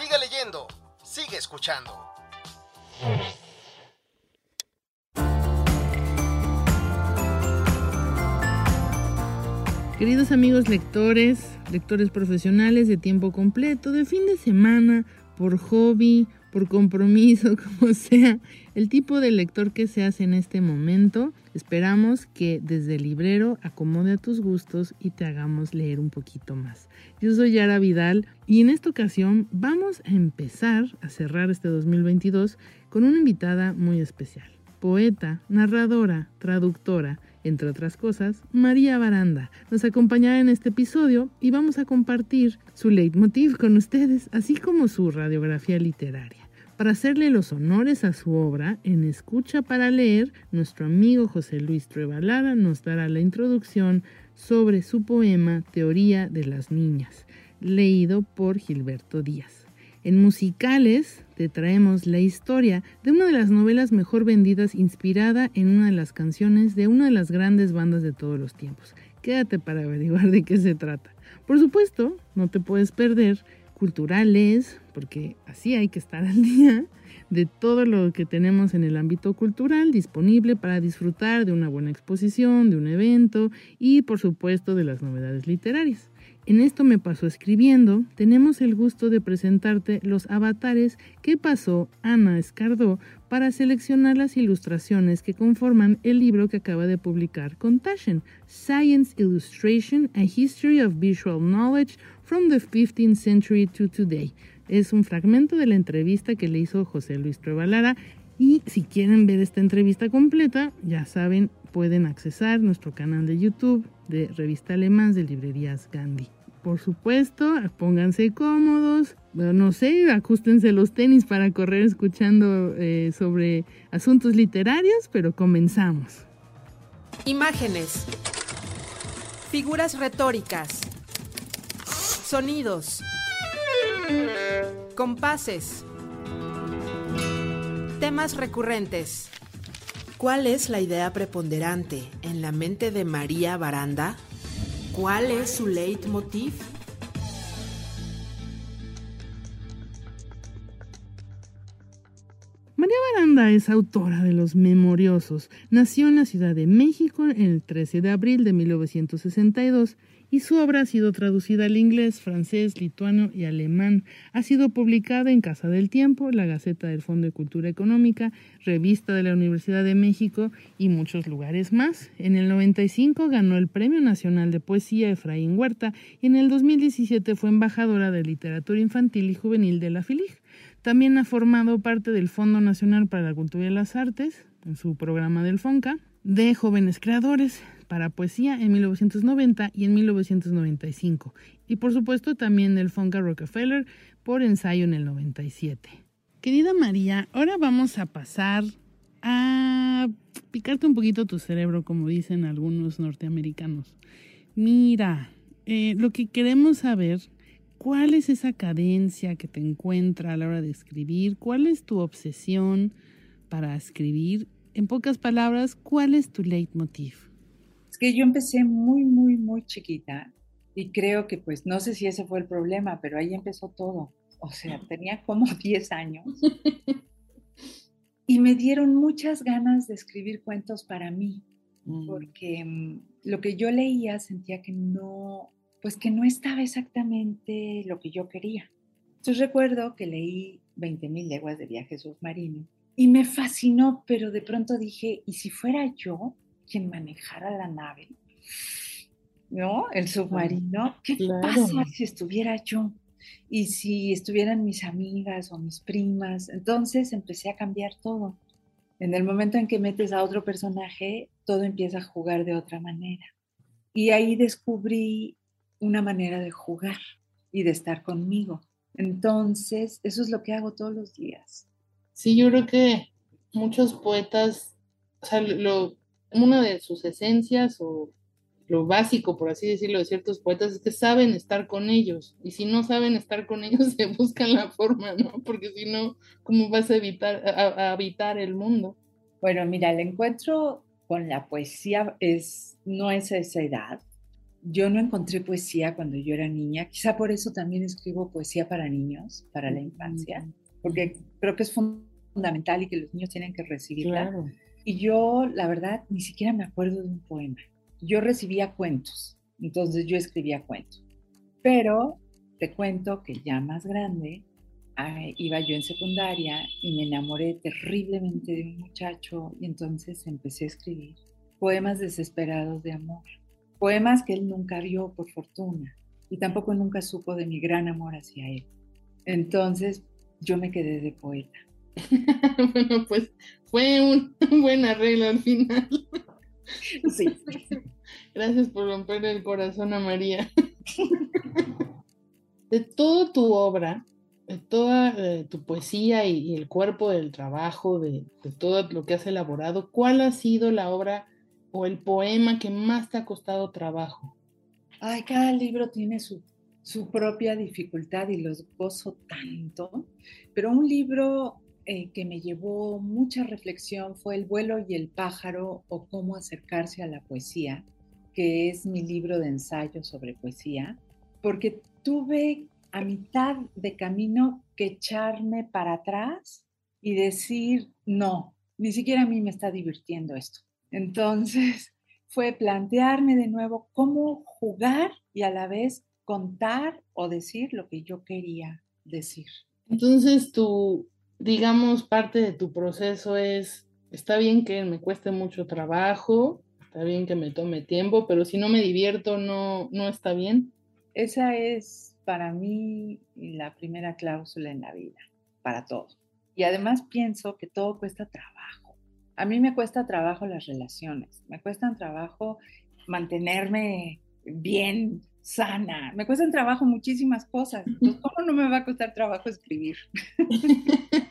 Sigue leyendo, sigue escuchando. Queridos amigos lectores, lectores profesionales de tiempo completo, de fin de semana, por hobby, por compromiso, como sea, el tipo de lector que seas en este momento, esperamos que desde el librero acomode a tus gustos y te hagamos leer un poquito más. Yo soy Yara Vidal y en esta ocasión vamos a empezar a cerrar este 2022 con una invitada muy especial. Poeta, narradora, traductora, entre otras cosas, María Baranda. Nos acompañará en este episodio y vamos a compartir su leitmotiv con ustedes, así como su radiografía literaria. Para hacerle los honores a su obra, en Escucha para leer, nuestro amigo José Luis Truebalara nos dará la introducción sobre su poema Teoría de las Niñas, leído por Gilberto Díaz. En musicales te traemos la historia de una de las novelas mejor vendidas inspirada en una de las canciones de una de las grandes bandas de todos los tiempos. Quédate para averiguar de qué se trata. Por supuesto, no te puedes perder culturales, porque así hay que estar al día de todo lo que tenemos en el ámbito cultural disponible para disfrutar de una buena exposición, de un evento y por supuesto de las novedades literarias. En esto me pasó escribiendo, tenemos el gusto de presentarte los avatares que pasó Ana Escardó para seleccionar las ilustraciones que conforman el libro que acaba de publicar con Science Illustration, A History of Visual Knowledge from the 15th Century to Today. Es un fragmento de la entrevista que le hizo José Luis Trevalara y si quieren ver esta entrevista completa, ya saben, pueden accesar nuestro canal de YouTube de Revista Alemán de Librerías Gandhi. Por supuesto, pónganse cómodos, no sé, ajustense los tenis para correr escuchando eh, sobre asuntos literarios, pero comenzamos. Imágenes. Figuras retóricas. Sonidos. Compases. Temas recurrentes. ¿Cuál es la idea preponderante en la mente de María Baranda? ¿Cuál es su leitmotiv? María Baranda es autora de Los Memoriosos. Nació en la Ciudad de México el 13 de abril de 1962 y su obra ha sido traducida al inglés, francés, lituano y alemán. Ha sido publicada en Casa del Tiempo, la Gaceta del Fondo de Cultura Económica, Revista de la Universidad de México y muchos lugares más. En el 95 ganó el Premio Nacional de Poesía Efraín Huerta y en el 2017 fue embajadora de Literatura Infantil y Juvenil de la FILIG. También ha formado parte del Fondo Nacional para la Cultura y las Artes, en su programa del FONCA, de jóvenes creadores para poesía en 1990 y en 1995, y por supuesto también del Fonca Rockefeller por ensayo en el 97. Querida María, ahora vamos a pasar a picarte un poquito tu cerebro, como dicen algunos norteamericanos. Mira, eh, lo que queremos saber, ¿cuál es esa cadencia que te encuentra a la hora de escribir? ¿Cuál es tu obsesión para escribir? En pocas palabras, ¿cuál es tu leitmotiv? Que yo empecé muy, muy, muy chiquita y creo que pues no sé si ese fue el problema, pero ahí empezó todo. O sea, tenía como 10 años y me dieron muchas ganas de escribir cuentos para mí, mm. porque mm, lo que yo leía sentía que no, pues que no estaba exactamente lo que yo quería. Entonces recuerdo que leí 20.000 leguas de viaje submarino y me fascinó, pero de pronto dije, ¿y si fuera yo? Quien manejara la nave, ¿no? El submarino. ¿Qué pasa si estuviera yo? Y si estuvieran mis amigas o mis primas. Entonces empecé a cambiar todo. En el momento en que metes a otro personaje, todo empieza a jugar de otra manera. Y ahí descubrí una manera de jugar y de estar conmigo. Entonces, eso es lo que hago todos los días. Sí, yo creo que muchos poetas, o sea, lo, una de sus esencias o lo básico, por así decirlo, de ciertos poetas es que saben estar con ellos. Y si no saben estar con ellos, se buscan la forma, ¿no? Porque si no, ¿cómo vas a evitar a, habitar el mundo? Bueno, mira, el encuentro con la poesía es, no es a esa edad. Yo no encontré poesía cuando yo era niña. Quizá por eso también escribo poesía para niños, para la infancia, porque creo que es fundamental y que los niños tienen que recibirla. Y yo, la verdad, ni siquiera me acuerdo de un poema. Yo recibía cuentos, entonces yo escribía cuentos. Pero te cuento que ya más grande, iba yo en secundaria y me enamoré terriblemente de un muchacho y entonces empecé a escribir poemas desesperados de amor, poemas que él nunca vio por fortuna y tampoco nunca supo de mi gran amor hacia él. Entonces yo me quedé de poeta. bueno, pues fue un buen arreglo al final. sí. Gracias por romper el corazón a María. De toda tu obra, de toda eh, tu poesía y, el cuerpo del trabajo, de, todo lo que has elaborado, ¿cuál ha sido la obra o el poema que más te ha costado trabajo? Ay, cada libro tiene su, su propia dificultad y los gozo tanto, pero un libro eh, que me llevó mucha reflexión fue El vuelo y el pájaro o cómo acercarse a la poesía, que es mi libro de ensayo sobre poesía, porque tuve a mitad de camino que echarme para atrás y decir, no, ni siquiera a mí me está divirtiendo esto. Entonces fue plantearme de nuevo cómo jugar y a la vez contar o decir lo que yo quería decir. Entonces tu, digamos, parte de tu proceso es, está bien que me cueste mucho trabajo, está bien que me tome tiempo, pero si no me divierto, no, no está bien. Esa es para mí la primera cláusula en la vida, para todo. Y además pienso que todo cuesta trabajo. A mí me cuesta trabajo las relaciones, me cuestan trabajo mantenerme bien, sana, me cuestan trabajo muchísimas cosas. ¿Cómo no me va a costar trabajo escribir?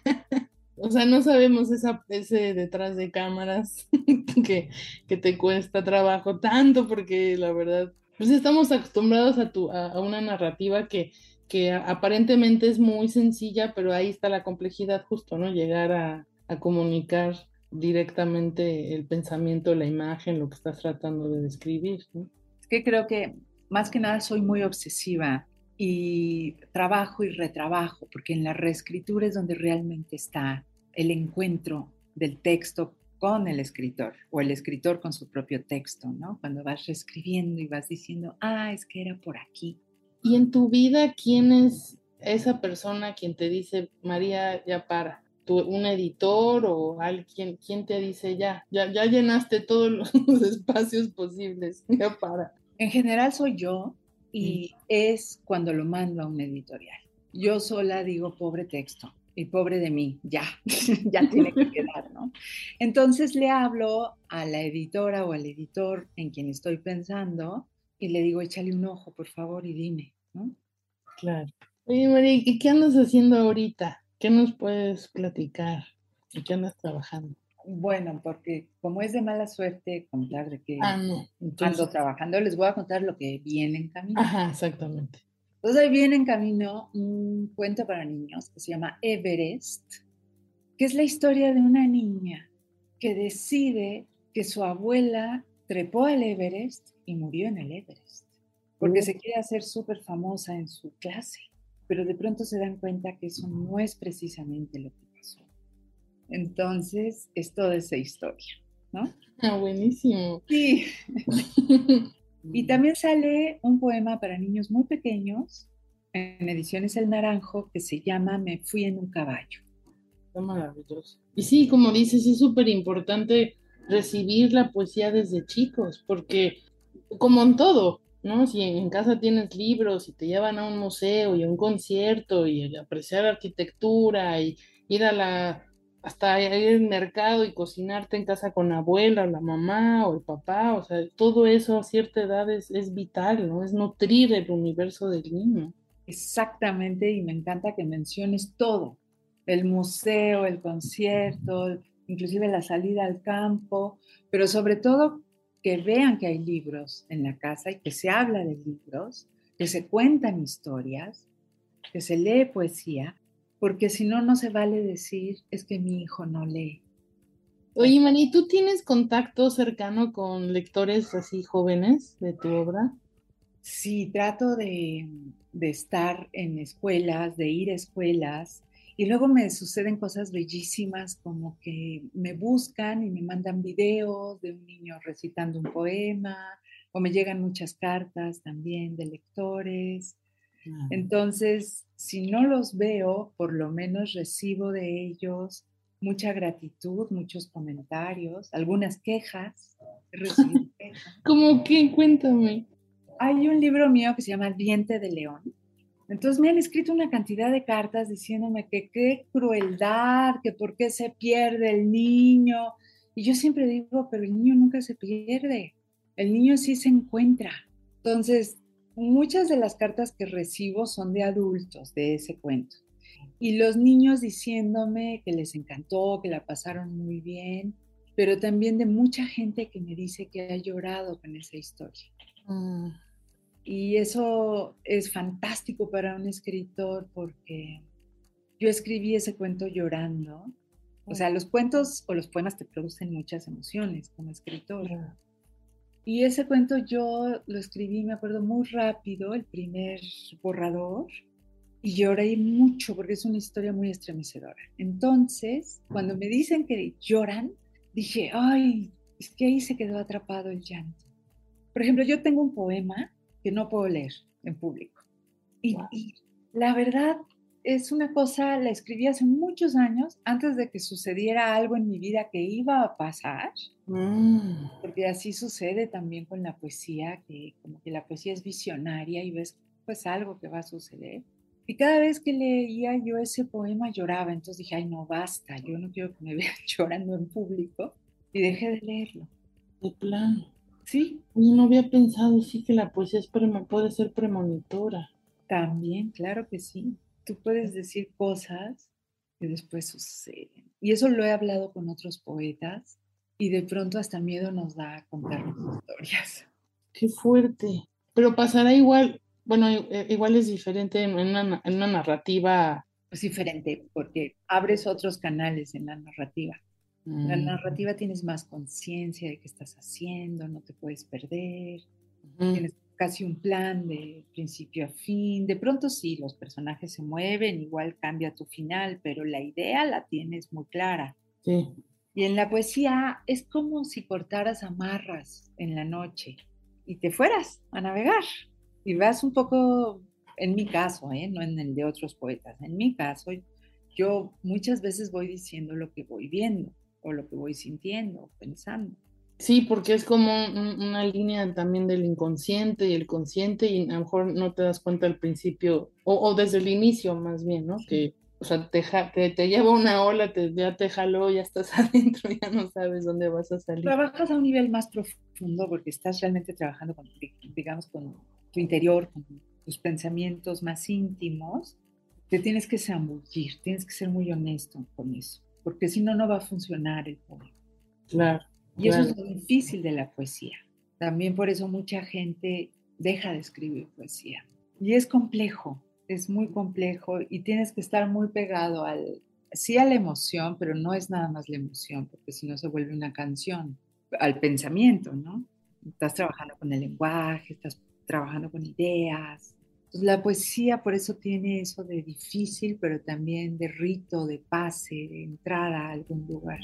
o sea, no sabemos esa, ese detrás de cámaras que, que, te cuesta trabajo tanto porque la verdad, pues estamos acostumbrados a, tu, a, una narrativa que, que aparentemente es muy sencilla, pero ahí está la complejidad justo, ¿no? Llegar a, a comunicar directamente el pensamiento, la imagen, lo que estás tratando de describir. ¿no? Es que creo que más que nada soy muy obsesiva y trabajo y retrabajo, porque en la reescritura es donde realmente está el encuentro del texto con el escritor o el escritor con su propio texto, ¿no? Cuando vas reescribiendo y vas diciendo, ah, es que era por aquí. Y en tu vida, ¿quién es esa persona quien te dice, María, ya para? ¿Tú, ¿Un editor o alguien? ¿Quién te dice, ya, ya, ya llenaste todos los espacios posibles, ya para? En general soy yo y es cuando lo mando a un editorial. Yo sola digo, pobre texto, y pobre de mí, ya, ya tiene que quedar, ¿no? Entonces le hablo a la editora o al editor en quien estoy pensando y le digo, échale un ojo, por favor, y dime, ¿no? Claro. Oye, María, ¿qué andas haciendo ahorita? ¿Qué nos puedes platicar? ¿Y qué andas trabajando? Bueno, porque como es de mala suerte contar de que ah, ando trabajando, les voy a contar lo que viene en camino. Ajá, exactamente. Entonces ahí viene en camino un cuento para niños que se llama Everest, que es la historia de una niña que decide que su abuela trepó al Everest y murió en el Everest, porque se quiere hacer súper famosa en su clase, pero de pronto se dan cuenta que eso no es precisamente lo que pasó. Entonces es toda esa historia, ¿no? Ah, buenísimo. Sí. Y también sale un poema para niños muy pequeños en ediciones El Naranjo que se llama Me fui en un caballo. Está maravilloso. Y sí, como dices, es súper importante recibir la poesía desde chicos, porque como en todo, ¿no? Si en casa tienes libros y te llevan a un museo y a un concierto y apreciar arquitectura y ir a la hasta ir al mercado y cocinarte en casa con la abuela, o la mamá o el papá, o sea, todo eso a cierta edad es, vital, ¿no? Es nutrir el universo del niño. Exactamente, y me encanta que menciones todo, el museo, el concierto, inclusive la salida al campo, pero sobre todo que vean que hay libros en la casa y que se habla de libros, que se cuentan historias, que se lee poesía, porque si no, no se vale decir es que mi hijo no lee. Oye, Mani, ¿tú tienes contacto cercano con lectores así jóvenes de tu obra? Sí, trato de, de estar en escuelas, de ir a escuelas, y luego me suceden cosas bellísimas como que me buscan y me mandan videos de un niño recitando un poema, o me llegan muchas cartas también de lectores. Entonces, si no los veo, por lo menos recibo de ellos mucha gratitud, muchos comentarios, algunas quejas. ¿Cómo que? Cuéntame. Hay un libro mío que se llama Diente de León entonces me han escrito una cantidad de cartas diciéndome que qué crueldad, que por qué se pierde el niño. Y yo siempre digo, pero el niño nunca se pierde, el niño sí se encuentra. Entonces, muchas de las cartas que recibo son de adultos de ese cuento. Y los niños diciéndome que les encantó, que la pasaron muy bien, pero también de mucha gente que me dice que ha llorado con esa historia. Mm. Y eso es fantástico para un escritor porque yo escribí ese cuento llorando. O sea, los cuentos o los poemas te producen muchas emociones como escritor. Y ese cuento yo lo escribí, me acuerdo, muy rápido, el primer borrador, y lloré mucho porque es una historia muy estremecedora. Entonces, cuando me dicen que lloran, dije, ay, es que ahí se quedó atrapado el llanto. Por ejemplo, yo tengo un poema que no puedo leer en público. Y, la verdad es una cosa, la escribí hace muchos años, antes de que sucediera algo en mi vida que iba a pasar, mm. porque así sucede también con la poesía, que como que la poesía es visionaria y ves pues algo que va a suceder. Y cada vez que leía yo ese poema lloraba, entonces dije, ay, no, basta, yo no quiero que me vean llorando en público, y dejé de leerlo. De plano. Sí. no había pensado, sí, que la poesía es puede ser premonitora. También, claro que sí. Tú puedes decir cosas que después suceden. Y eso lo he hablado con otros poetas y de pronto hasta miedo nos da a contar historias. Qué fuerte. Pero pasará igual, bueno, e, igual es diferente en una, en una narrativa. Es diferente porque abres otros canales en la narrativa. La Mm. narrativa tienes más conciencia de qué estás haciendo, no te puedes perder, tienes casi un plan de principio a fin. De pronto sí, los personajes se mueven, igual cambia tu final, pero la idea la tienes muy clara. Sí. Y en la poesía es como si cortaras amarras en la noche y te fueras a navegar y vas un poco, en mi caso, ¿eh? no en el de otros poetas, en mi caso, yo muchas veces voy diciendo lo que voy viendo o lo que voy sintiendo, pensando. Sí, porque es como una línea también del inconsciente y el consciente y a lo mejor no te das cuenta al principio o, desde el inicio más bien, ¿no? Que, o sea, te, te, lleva una ola, te, ya te jaló, ya estás adentro, ya no sabes dónde vas a salir. Trabajas a un nivel más profundo porque estás realmente trabajando con, digamos, con tu interior, con tus pensamientos más íntimos. Te tienes que zambullir, tienes que ser muy honesto con eso porque si no, no va a funcionar el poema. Claro. Y eso es lo difícil de la poesía. También por eso mucha gente deja de escribir poesía. Y es complejo, es muy complejo y tienes que estar muy pegado al, sí a la emoción, pero no es nada más la emoción, porque si no se vuelve una canción, al pensamiento, ¿no? Estás trabajando con el lenguaje, estás trabajando con ideas, la poesía por eso tiene eso de difícil, pero también de rito, de pase, de entrada a algún lugar.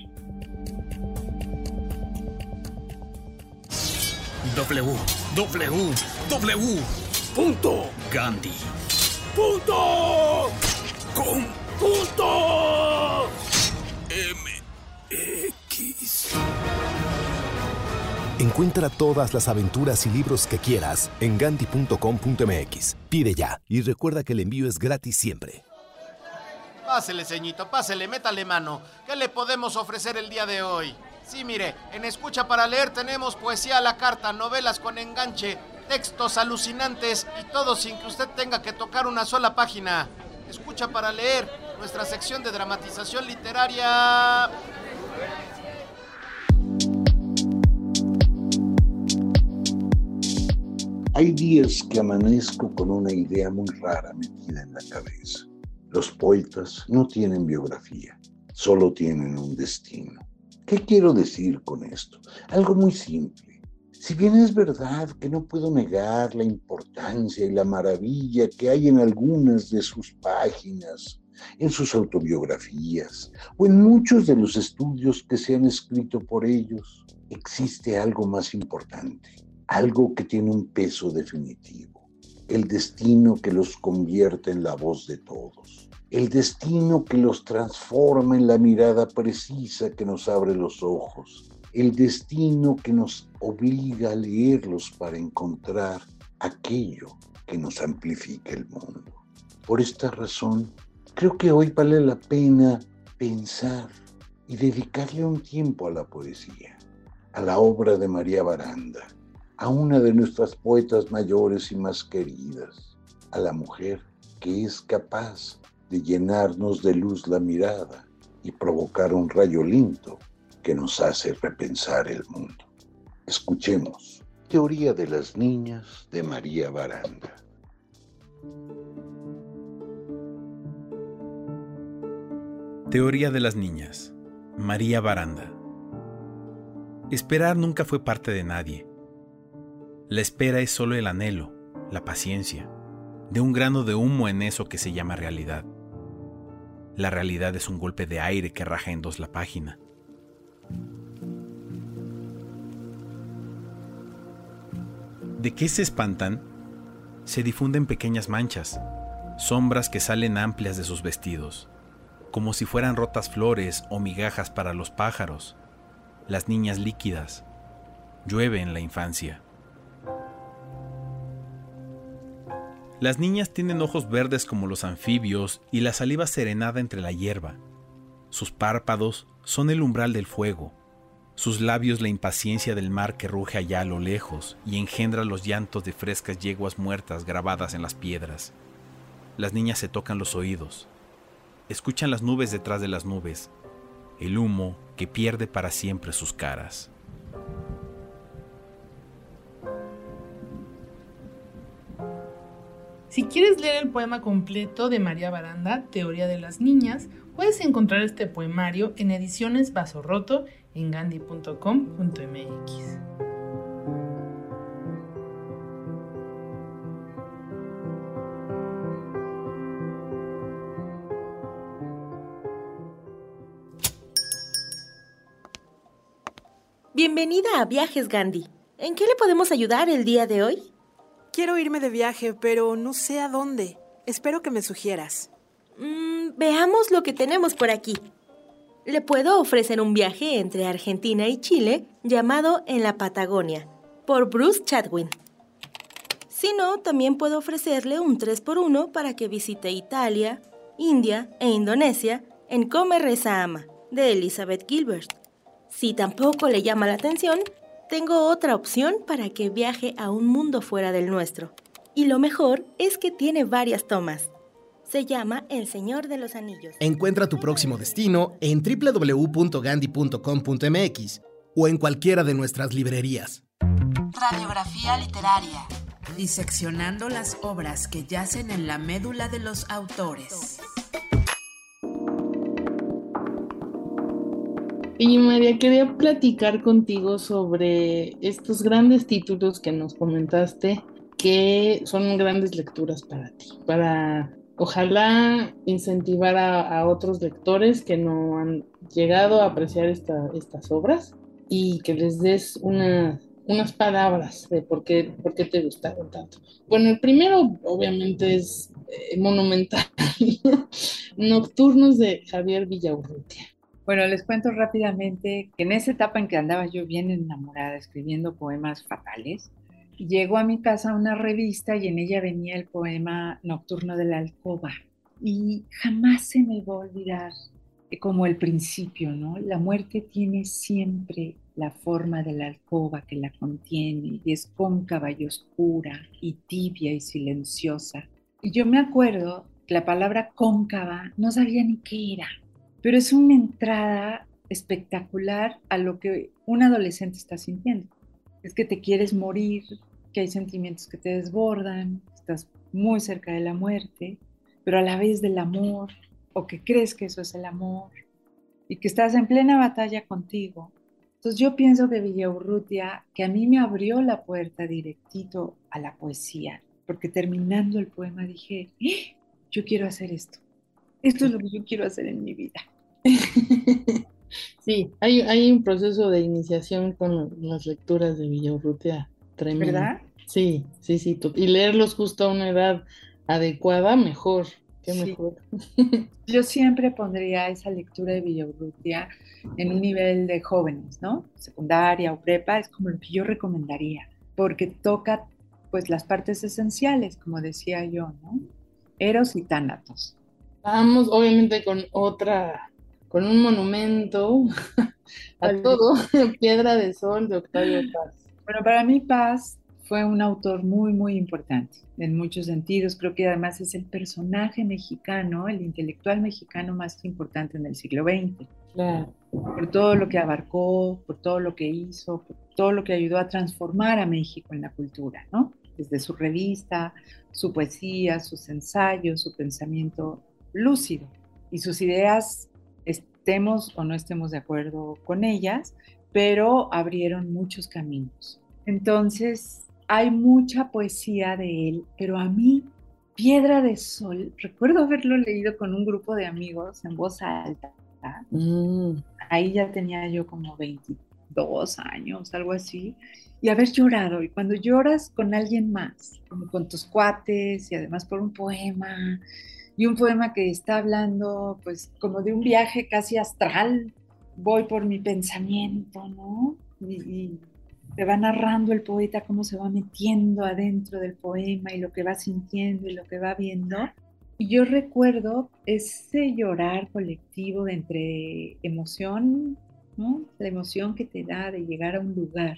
W, W, W, punto, Gandhi, punto, con, punto, M, X. Encuentra todas las aventuras y libros que quieras en gandhi.com.mx. Pide ya y recuerda que el envío es gratis siempre. Pásele, ceñito, pásele, métale mano. ¿Qué le podemos ofrecer el día de hoy? Sí, mire, en Escucha para Leer tenemos poesía a la carta, novelas con enganche, textos alucinantes y todo sin que usted tenga que tocar una sola página. Escucha para leer nuestra sección de dramatización literaria. Hay días que amanezco con una idea muy rara metida en la cabeza. Los poetas no tienen biografía, solo tienen un destino. ¿Qué quiero decir con esto? Algo muy simple. Si bien es verdad que no puedo negar la importancia y la maravilla que hay en algunas de sus páginas, en sus autobiografías o en muchos de los estudios que se han escrito por ellos, existe algo más importante, algo que tiene un peso definitivo, el destino que los convierte en la voz de todos, el destino que los transforma en la mirada precisa que nos abre los ojos, el destino que nos obliga a leerlos para encontrar aquello que nos amplifica el mundo. Por esta razón, creo que hoy vale la pena pensar y dedicarle un tiempo a la poesía, a la obra de María Baranda, a una de nuestras poetas mayores y más queridas, a la mujer que es capaz de llenarnos de luz la mirada y provocar un rayo lindo que nos hace repensar el mundo. Escuchemos Teoría de las Niñas de María Baranda. Teoría de las Niñas María Baranda Esperar nunca fue parte de nadie. La espera es solo el anhelo, la paciencia, de un grano de humo en eso que se llama realidad. La realidad es un golpe de aire que raja en dos la página. ¿De qué se espantan? Se difunden pequeñas manchas, sombras que salen amplias de sus vestidos, como si fueran rotas flores o migajas para los pájaros, las niñas líquidas. Llueve en la infancia. Las niñas tienen ojos verdes como los anfibios y la saliva serenada entre la hierba. Sus párpados son el umbral del fuego, sus labios la impaciencia del mar que ruge allá a lo lejos y engendra los llantos de frescas yeguas muertas grabadas en las piedras. Las niñas se tocan los oídos, escuchan las nubes detrás de las nubes, el humo que pierde para siempre sus caras. Si quieres leer el poema completo de María Baranda, Teoría de las Niñas, puedes encontrar este poemario en ediciones Vaso Roto en gandhi.com.mx. Bienvenida a Viajes Gandhi. ¿En qué le podemos ayudar el día de hoy? Quiero irme de viaje, pero no sé a dónde. Espero que me sugieras. Mm, veamos lo que tenemos por aquí. Le puedo ofrecer un viaje entre Argentina y Chile llamado En la Patagonia, por Bruce Chadwin. Si no, también puedo ofrecerle un 3x1 para que visite Italia, India e Indonesia en Come Reza Ama, de Elizabeth Gilbert. Si tampoco le llama la atención, tengo otra opción para que viaje a un mundo fuera del nuestro. Y lo mejor es que tiene varias tomas. Se llama El Señor de los Anillos. Encuentra tu próximo destino en www.gandhi.com.mx o en cualquiera de nuestras librerías. Radiografía literaria. Diseccionando las obras que yacen en la médula de los autores. Y María, quería platicar contigo sobre estos grandes títulos que nos comentaste que son grandes lecturas para ti, para ojalá incentivar a, otros lectores que no han llegado a apreciar estas obras y que les des unas palabras de por qué, por qué te gustaron tanto. Bueno, el primero obviamente es eh, monumental, Nocturnos de Javier Villaurrutia. Bueno, les cuento rápidamente que en esa etapa en que andaba yo bien enamorada escribiendo poemas fatales, llegó a mi casa una revista y en ella venía el poema Nocturno de la Alcoba. Y jamás se me va a olvidar como el principio, ¿no? La muerte tiene siempre la forma de la alcoba que la contiene y es cóncava y oscura y tibia y silenciosa. Y yo me acuerdo que la palabra cóncava no sabía ni qué era, pero es una entrada espectacular a lo que un adolescente está sintiendo. Es que te quieres morir, que hay sentimientos que te desbordan, estás muy cerca de la muerte, pero a la vez del amor, o que crees que eso es el amor, y que estás en plena batalla contigo. Entonces yo pienso que Villaurrutia, que a mí me abrió la puerta directito a la poesía, porque terminando el poema dije, ¡Ah! yo quiero hacer esto. Esto es lo que yo quiero hacer en mi vida. Sí, hay, hay un proceso de iniciación con las lecturas de Villaurrutia tremendo. ¿Verdad? Sí, sí, sí. Y leerlos justo a una edad adecuada, mejor. Qué mejor. Yo siempre pondría esa lectura de Villaurrutia en un nivel de jóvenes, ¿no? Secundaria o prepa, es como lo que yo recomendaría, porque toca pues las partes esenciales, como decía yo, ¿no? Eros y tánatos. Vamos, obviamente, con otra, con un monumento a todo, Piedra de Sol de Octavio Paz. Bueno, para mí Paz fue un autor muy, muy importante en muchos sentidos. Creo que además es el personaje mexicano, el intelectual mexicano más importante en el siglo XX. Claro. Por todo lo que abarcó, por todo lo que hizo, por todo lo que ayudó a transformar a México en la cultura, ¿no? Desde su revista, su poesía, sus ensayos, su pensamiento lúcido y sus ideas, estemos o no estemos de acuerdo con ellas, pero abrieron muchos caminos. Entonces, hay mucha poesía de él, pero a mí, Piedra de Sol, recuerdo haberlo leído con un grupo de amigos en voz alta. Mm. Ahí ya tenía yo como 22 años, algo así, y haber llorado. Y cuando lloras con alguien más, como con tus cuates y además por un poema, y un poema que está hablando pues como de un viaje casi astral, voy por mi pensamiento, ¿no? Y, y te va narrando el poeta cómo se va metiendo adentro del poema y lo que va sintiendo y lo que va viendo. Y yo recuerdo ese llorar colectivo de entre emoción, ¿no? La emoción que te da de llegar a un lugar.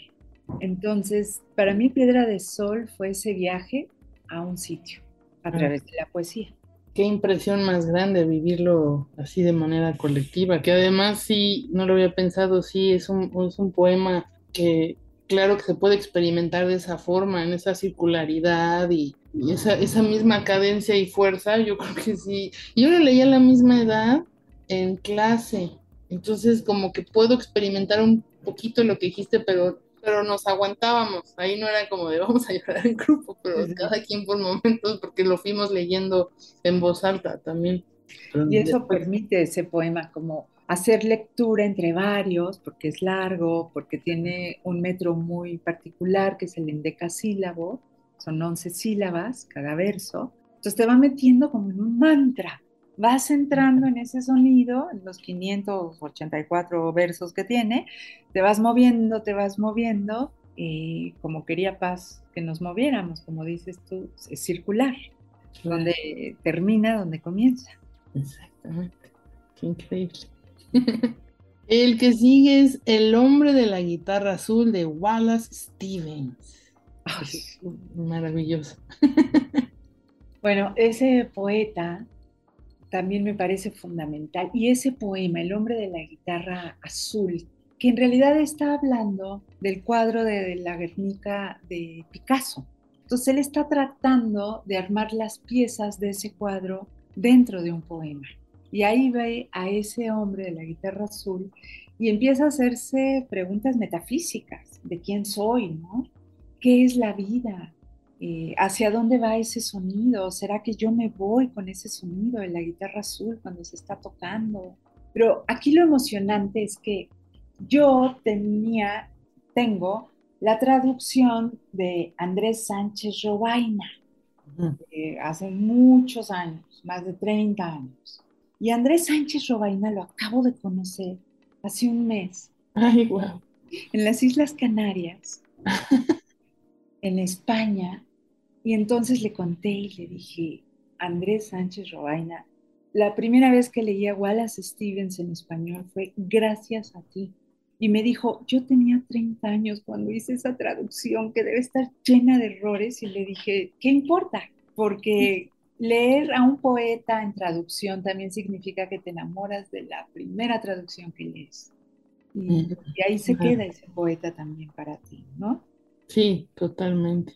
Entonces, para mí Piedra de Sol fue ese viaje a un sitio a través de la poesía. Qué impresión más grande vivirlo así de manera colectiva, que además sí, no lo había pensado, sí, es un, es un poema que claro que se puede experimentar de esa forma, en esa circularidad y, esa, esa, misma cadencia y fuerza, yo creo que sí. Yo lo leí a la misma edad en clase, entonces como que puedo experimentar un poquito lo que dijiste, pero, pero nos aguantábamos, ahí no era como de vamos a llorar en grupo, pero cada quien por momentos, porque lo fuimos leyendo en voz alta también. y eso permite ese poema como hacer lectura entre varios, porque es largo, porque tiene un metro muy particular, que es el endecasílabo, son 11 sílabas cada verso. Entonces te va metiendo como en un mantra, vas entrando en ese sonido, en los 584 versos que tiene, te vas moviendo, te vas moviendo, y como quería Paz que nos moviéramos, como dices tú, es circular, donde termina, donde comienza. Exactamente, qué increíble. El que sigue es El hombre de la guitarra azul de Wallace Stevens. maravilloso. Bueno, ese poeta también me parece fundamental. Y ese poema, El hombre de la guitarra azul, que en realidad está hablando del cuadro de la Guernica de Picasso. Entonces él está tratando de armar las piezas de ese cuadro dentro de un poema. Y ahí ve a ese hombre de la guitarra azul y empieza a hacerse preguntas metafísicas de quién soy, ¿no? ¿Qué es la vida? Eh, ¿Hacia dónde va ese sonido? ¿Será que yo me voy con ese sonido de la guitarra azul cuando se está tocando? Pero aquí lo emocionante es que yo tenía, tengo la traducción de Andrés Sánchez Robaina, eh, hace muchos años, más de 30 años. Y Andrés Sánchez Robaina lo acabo de conocer hace un mes. Ay, wow. En las Islas Canarias, en España. Y entonces le conté y le dije, Andrés Sánchez Robaina, la primera vez que leí a Wallace Stevens en español fue gracias a ti. y me dijo, yo tenía 30 años cuando hice esa traducción que debe estar llena de errores y le dije, ¿qué importa? Porque leer a un poeta en traducción también significa que te enamoras de la primera traducción que lees. Y, ahí se queda ese poeta también para ti, ¿no? Sí, totalmente.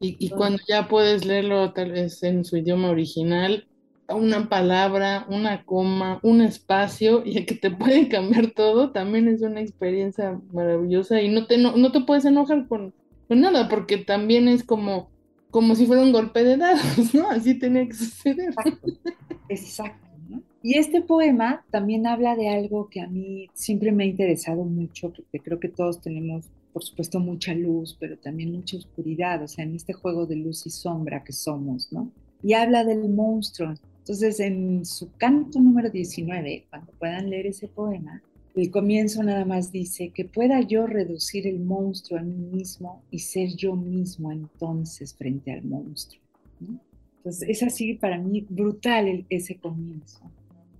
Y, y cuando ya puedes leerlo tal vez en su idioma original, una palabra, una coma, un espacio y que te puede cambiar todo, también es una experiencia maravillosa y no te, no, te puedes enojar con, nada porque también es como, como si fuera un golpe de dados, ¿no? Así tenía que suceder. Exacto. Y este poema también habla de algo que a mí siempre me ha interesado mucho, porque creo que todos tenemos, por supuesto, mucha luz, pero también mucha oscuridad, o sea, en este juego de luz y sombra que somos, ¿no? Y habla del monstruo, entonces, en su canto número 19, cuando puedan leer ese poema, el comienzo nada más dice que pueda yo reducir el monstruo a mí mismo y ser yo mismo entonces frente al monstruo. Entonces, es así para mí brutal ese comienzo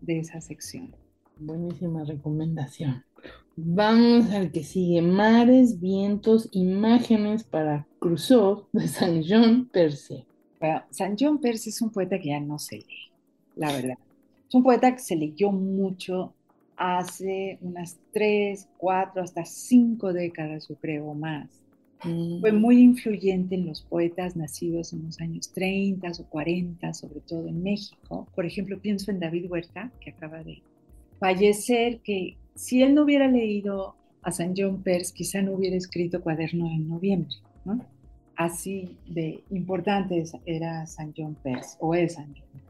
de esa sección. Buenísima recomendación. Vamos al que sigue. Mares, vientos, imágenes para Crusoe de San John Perse. Bueno, San John Perse es un poeta que ya no se lee la verdad. Es un poeta que se leyó mucho hace unas tres, cuatro, hasta cinco décadas, yo creo, más. Mm. Fue muy influyente en los poetas nacidos en los años 30 o 40, sobre todo en México. Por ejemplo, pienso en David Huerta, que acaba de fallecer, que si él no hubiera leído a San John Peirce, quizá no hubiera escrito Cuaderno en Noviembre, ¿no? Así de importante era San John Peirce, o es San John.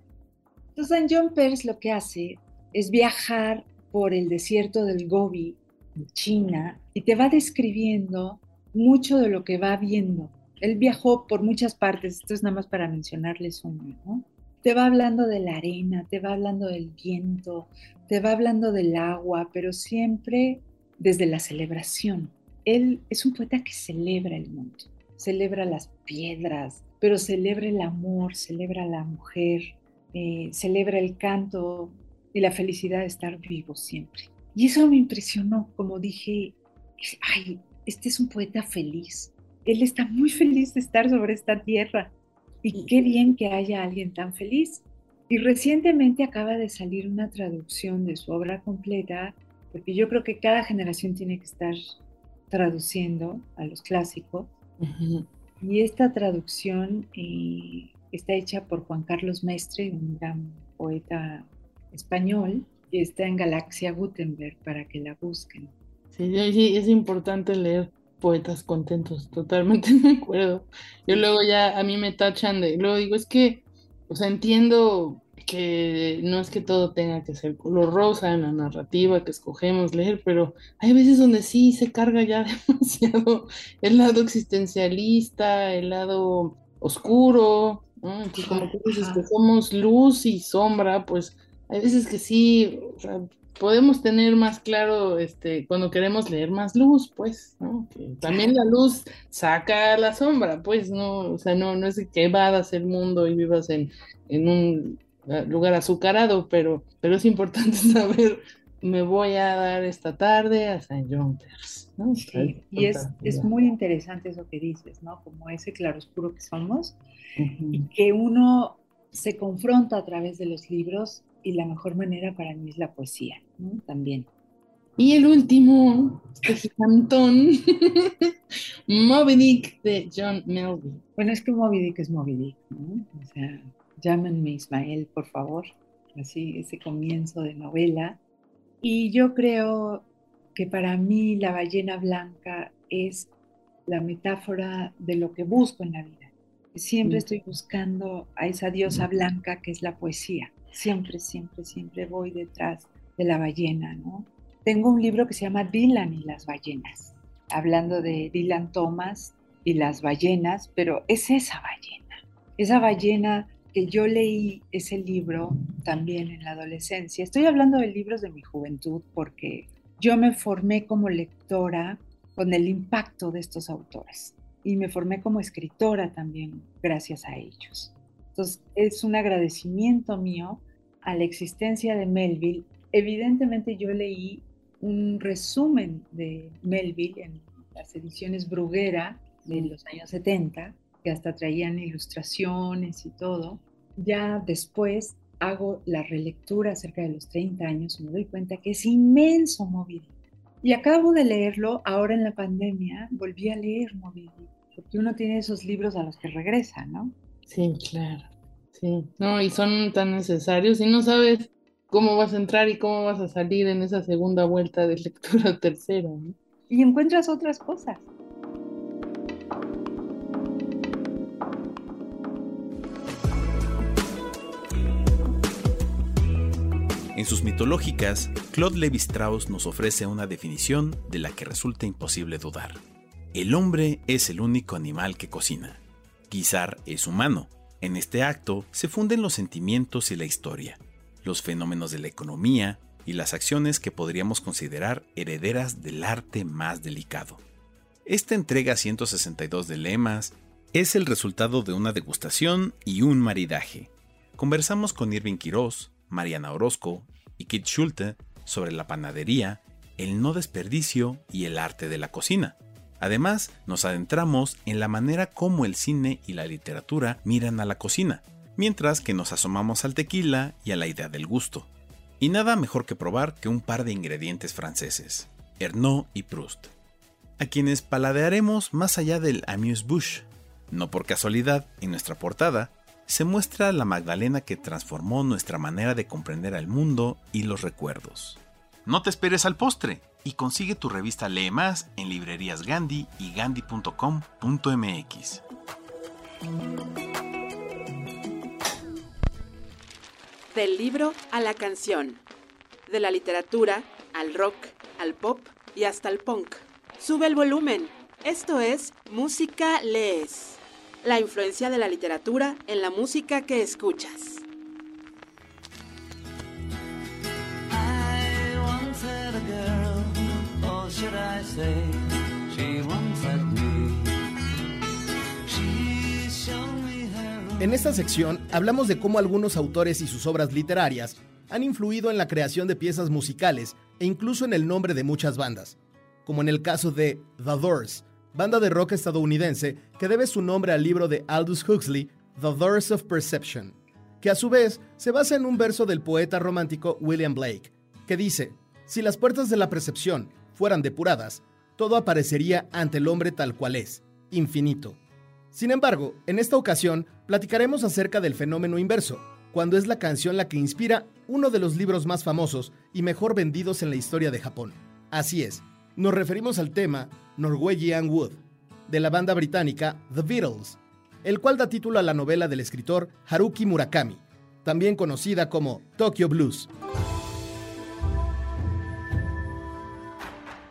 Entonces, John Peirce lo que hace es viajar por el desierto del Gobi, en China, y te va describiendo mucho de lo que va viendo. Él viajó por muchas partes, esto es nada más para mencionarles uno, ¿no? Te va hablando de la arena, te va hablando del viento, te va hablando del agua, pero siempre desde la celebración. Él es un poeta que celebra el mundo, celebra las piedras, pero celebra el amor, celebra la mujer, eh, celebra el canto y la felicidad de estar vivo siempre. Y eso me impresionó, como dije, ay, este es un poeta feliz. Él está muy feliz de estar sobre esta tierra. Y qué bien que haya alguien tan feliz. Y recientemente acaba de salir una traducción de su obra completa, porque yo creo que cada generación tiene que estar traduciendo a los clásicos. Y esta traducción eh, Está hecha por Juan Carlos Mestre, un gran poeta español, y está en Galaxia Gutenberg para que la busquen. Sí, sí, es importante leer poetas contentos, totalmente de acuerdo. Yo luego ya a mí me tachan de, luego digo, es que, o sea, entiendo que no es que todo tenga que ser color rosa en la narrativa que escogemos leer, pero hay veces donde sí se carga ya demasiado el lado existencialista, el lado oscuro, como tú dices que somos luz y sombra, pues hay veces que sí, podemos tener más claro este, cuando queremos leer más luz, pues, ¿no? también la luz saca la sombra, pues, ¿no? O sea, no, no es que evadas el mundo y vivas en, en un eh, lugar azucarado, pero, pero es importante saber, me voy a dar esta tarde a San John ¿no? y es, es muy interesante eso que dices, ¿no? Como ese claroscuro que somos, y que uno se confronta a través de los libros y la mejor manera para mí es la poesía, También. Y el último, este cantón, Moby Dick de John Melville. Bueno, es que Moby Dick es Moby Dick, ¿no? O sea, llámenme Ismael, por favor. Así, ese comienzo de novela. Y yo creo que para mí la ballena blanca es la metáfora de lo que busco en la vida Siempre estoy buscando a esa diosa blanca que es la poesía. Siempre, siempre, siempre voy detrás de la ballena, ¿no? Tengo un libro que se llama Dylan y las ballenas, hablando de Dylan Thomas y las ballenas, pero es esa ballena, esa ballena que yo leí ese libro también en la adolescencia. Estoy hablando de libros de mi juventud porque yo me formé como lectora con el impacto de estos autores y me formé como escritora también gracias a ellos. Entonces, es un agradecimiento mío a la existencia de Melville. Evidentemente yo leí un resumen de Melville en las ediciones Bruguera de los años 70, que hasta traían ilustraciones y todo. Ya después hago la relectura acerca de los 30 años y me doy cuenta que es inmenso Moby Y acabo de leerlo ahora en la pandemia, volví a leer Moby porque uno tiene esos libros a los que regresa, ¿no? Sí, claro. Sí, no, y son tan necesarios y no sabes cómo vas a entrar y cómo vas a salir en esa segunda vuelta de lectura tercera. Y encuentras otras cosas. En sus mitológicas, Claude Levi-Strauss nos ofrece una definición de la que resulta imposible dudar. El hombre es el único animal que cocina. Guisar es humano. En este acto se funden los sentimientos y la historia, los fenómenos de la economía y las acciones que podríamos considerar herederas del arte más delicado. Esta entrega 162 de lemas es el resultado de una degustación y un maridaje. Conversamos con Irving Quiroz, Mariana Orozco y Kit Schulte sobre la panadería, el no desperdicio y el arte de la cocina. Además, nos adentramos en la manera como el cine y la literatura miran a la cocina, mientras que nos asomamos al tequila y a la idea del gusto. Y nada mejor que probar que un par de ingredientes franceses, Ernaud y Proust, a quienes paladearemos más allá del amuse-bouche. No por casualidad, en nuestra portada, se muestra la Magdalena que transformó nuestra manera de comprender al mundo y los recuerdos. No te esperes al postre y consigue tu revista Lee Más en librerías Gandhi y gandhi.com.mx. Del libro a la canción, de la literatura al rock, al pop y hasta el punk. Sube el volumen. Esto es Música Lees. La influencia de la literatura en la música que escuchas. En esta sección hablamos de cómo algunos autores y sus obras literarias han influido en la creación de piezas musicales e incluso en el nombre de muchas bandas, como en el caso de The Doors, banda de rock estadounidense que debe su nombre al libro de Aldous Huxley, The Doors of Perception, que a su vez se basa en un verso del poeta romántico William Blake, que dice, si las puertas de la percepción fueran depuradas, todo aparecería ante el hombre tal cual es, infinito. Sin embargo, en esta ocasión platicaremos acerca del fenómeno inverso, cuando es la canción la que inspira uno de los libros más famosos y mejor vendidos en la historia de Japón. Así es, nos referimos al tema Norwegian Wood, de la banda británica The Beatles, el cual da título a la novela del escritor Haruki Murakami, también conocida como Tokyo Blues.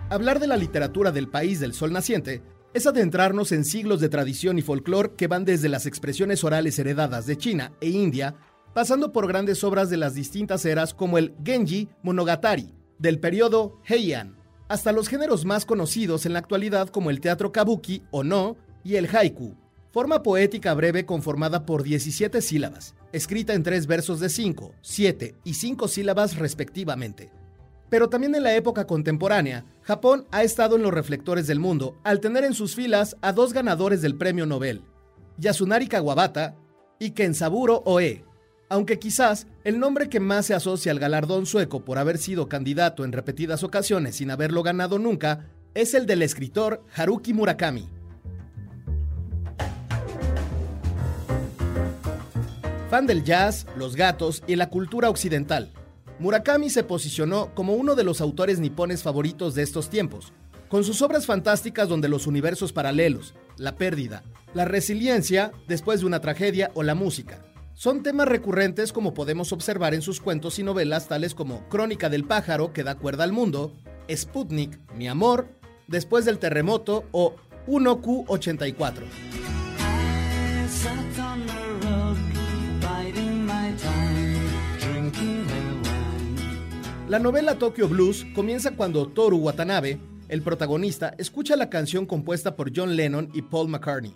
Hablar de la literatura del país del sol naciente es adentrarnos en siglos de tradición y folclore que van desde las expresiones orales heredadas de China e India, pasando por grandes obras de las distintas eras como el Genji Monogatari, del periodo Heian, hasta los géneros más conocidos en la actualidad como el teatro kabuki o no y el haiku, forma poética breve conformada por 17 sílabas, escrita en tres versos de 5, 7 y 5 sílabas respectivamente pero también en la época contemporánea, Japón ha estado en los reflectores del mundo al tener en sus filas a dos ganadores del premio Nobel, Yasunari Kawabata y Kensaburo Oe, aunque quizás el nombre que más se asocia al galardón sueco por haber sido candidato en repetidas ocasiones sin haberlo ganado nunca es el del escritor Haruki Murakami. Fan del jazz, los gatos y la cultura occidental, Murakami se posicionó como uno de los autores nipones favoritos de estos tiempos, con sus obras fantásticas donde los universos paralelos, la pérdida, la resiliencia después de una tragedia o la música. Son temas recurrentes como podemos observar en sus cuentos y novelas tales como Crónica del pájaro que da cuerda al mundo, Sputnik, Mi amor, Después del terremoto o 1Q84. La novela Tokyo Blues comienza cuando Toru Watanabe, el protagonista, escucha la canción compuesta por John Lennon y Paul McCartney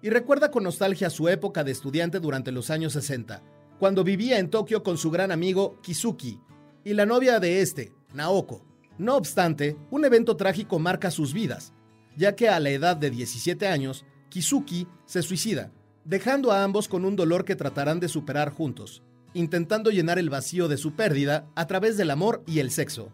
y recuerda con nostalgia su época de estudiante durante los años 60, cuando vivía en Tokio con su gran amigo Kizuki y la novia de este, Naoko, No obstante, un evento trágico marca sus vidas, ya que a la edad de 17 años, Kizuki se suicida, dejando a ambos con un dolor que tratarán de superar juntos, intentando llenar el vacío de su pérdida a través del amor y el sexo.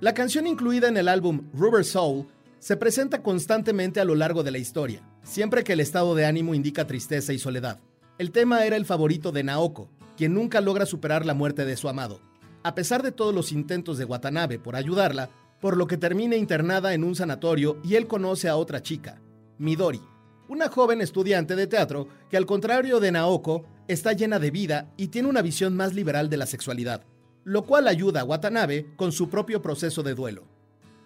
La canción incluida en el álbum Rubber Soul se presenta constantemente a lo largo de la historia, siempre que el estado de ánimo indica tristeza y soledad. El tema era el favorito de Naoko, quien nunca logra superar la muerte de su amado, a pesar de todos los intentos de Watanabe por ayudarla, por lo que termina internada en un sanatorio y él conoce a otra chica, Midori, una joven estudiante de teatro que al contrario de Naoko está llena de vida y tiene una visión más liberal de la sexualidad, lo cual ayuda a Watanabe con su propio proceso de duelo.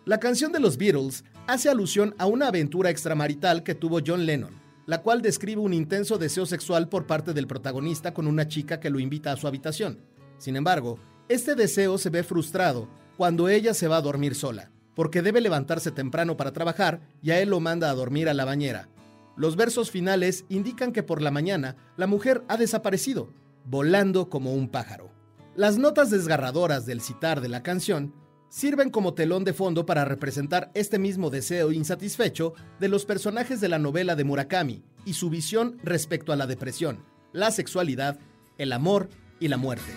La canción de los Beatles hace alusión a una aventura extramarital que tuvo John Lennon, la cual describe un intenso deseo sexual por parte del protagonista con una chica que lo invita a su habitación. Sin embargo, este deseo se ve frustrado cuando ella se va a dormir sola, porque debe levantarse temprano para trabajar y a él lo manda a dormir a la bañera, los versos finales indican que por la mañana la mujer ha desaparecido, volando como un pájaro. Las notas desgarradoras del citar de la canción sirven como telón de fondo para representar este mismo deseo insatisfecho de los personajes de la novela de Murakami y su visión respecto a la depresión, la sexualidad, el amor y la muerte.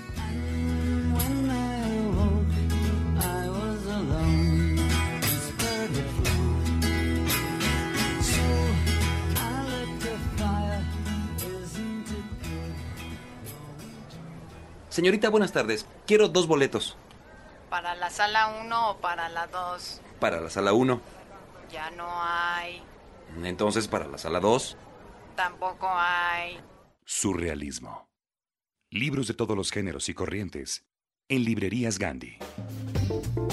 Señorita, buenas tardes. Quiero dos boletos. ¿Para la sala 1 o para la 2? Para la sala 1. Ya no hay. Entonces, para la sala 2. Tampoco hay. Surrealismo. Libros de todos los géneros y corrientes. En librerías Gandhi.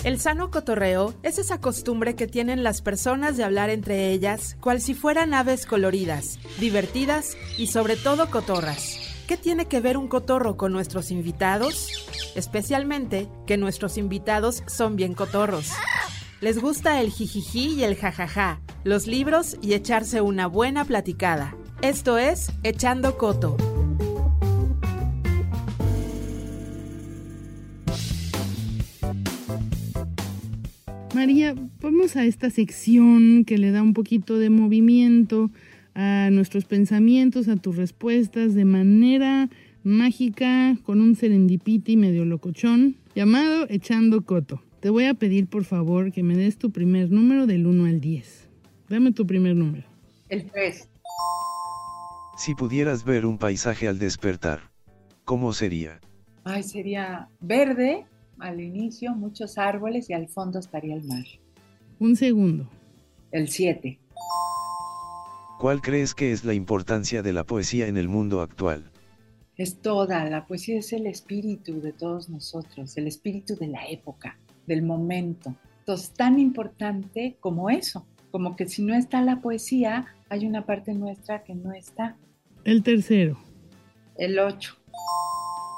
El sano cotorreo es esa costumbre que tienen las personas de hablar entre ellas, cual si fueran aves coloridas, divertidas y sobre todo cotorras. ¿Qué tiene que ver un cotorro con nuestros invitados? Especialmente que nuestros invitados son bien cotorros. Les gusta el jijiji y el jajaja, los libros y echarse una buena platicada. Esto es Echando Coto. María, vamos a esta sección que le da un poquito de movimiento a nuestros pensamientos, a tus respuestas de manera mágica con un serendipity medio locochón llamado Echando Coto. Te voy a pedir por favor que me des tu primer número del 1 al 10. Dame tu primer número. El 3. Si pudieras ver un paisaje al despertar, ¿cómo sería? Ay, sería verde al inicio, muchos árboles y al fondo estaría el mar. Un segundo. El 7. ¿Cuál crees que es la importancia de la poesía en el mundo actual? Es toda, la poesía es el espíritu de todos nosotros, el espíritu de la época, del momento. Entonces, tan importante como eso, como que si no está la poesía, hay una parte nuestra que no está. El tercero. El 8.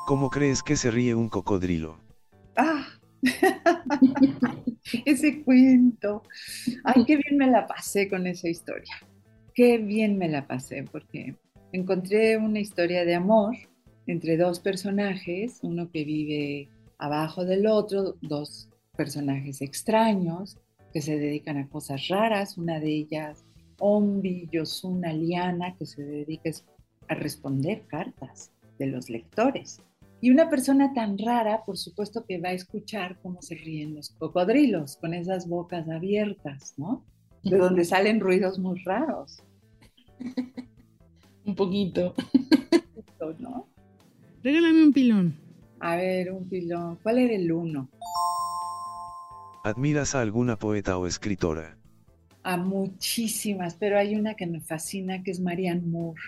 ¿Cómo crees que se ríe un cocodrilo? Ah, ese cuento. Ay, qué bien me la pasé con esa historia qué bien me la pasé porque encontré una historia de amor entre dos personajes, uno que vive abajo del otro, dos personajes extraños que se dedican a cosas raras, una de ellas Ombi, Yosuna, Liana, que se dedica a responder cartas de los lectores. Y una persona tan rara, por supuesto que va a escuchar cómo se ríen los cocodrilos, con esas bocas abiertas, ¿no? De donde salen ruidos muy raros. un poquito. ¿no? Regálame un pilón. A ver, un pilón. ¿Cuál era el uno? ¿Admiras a alguna poeta o escritora? A muchísimas, pero hay una que me fascina, que es Marianne Moore.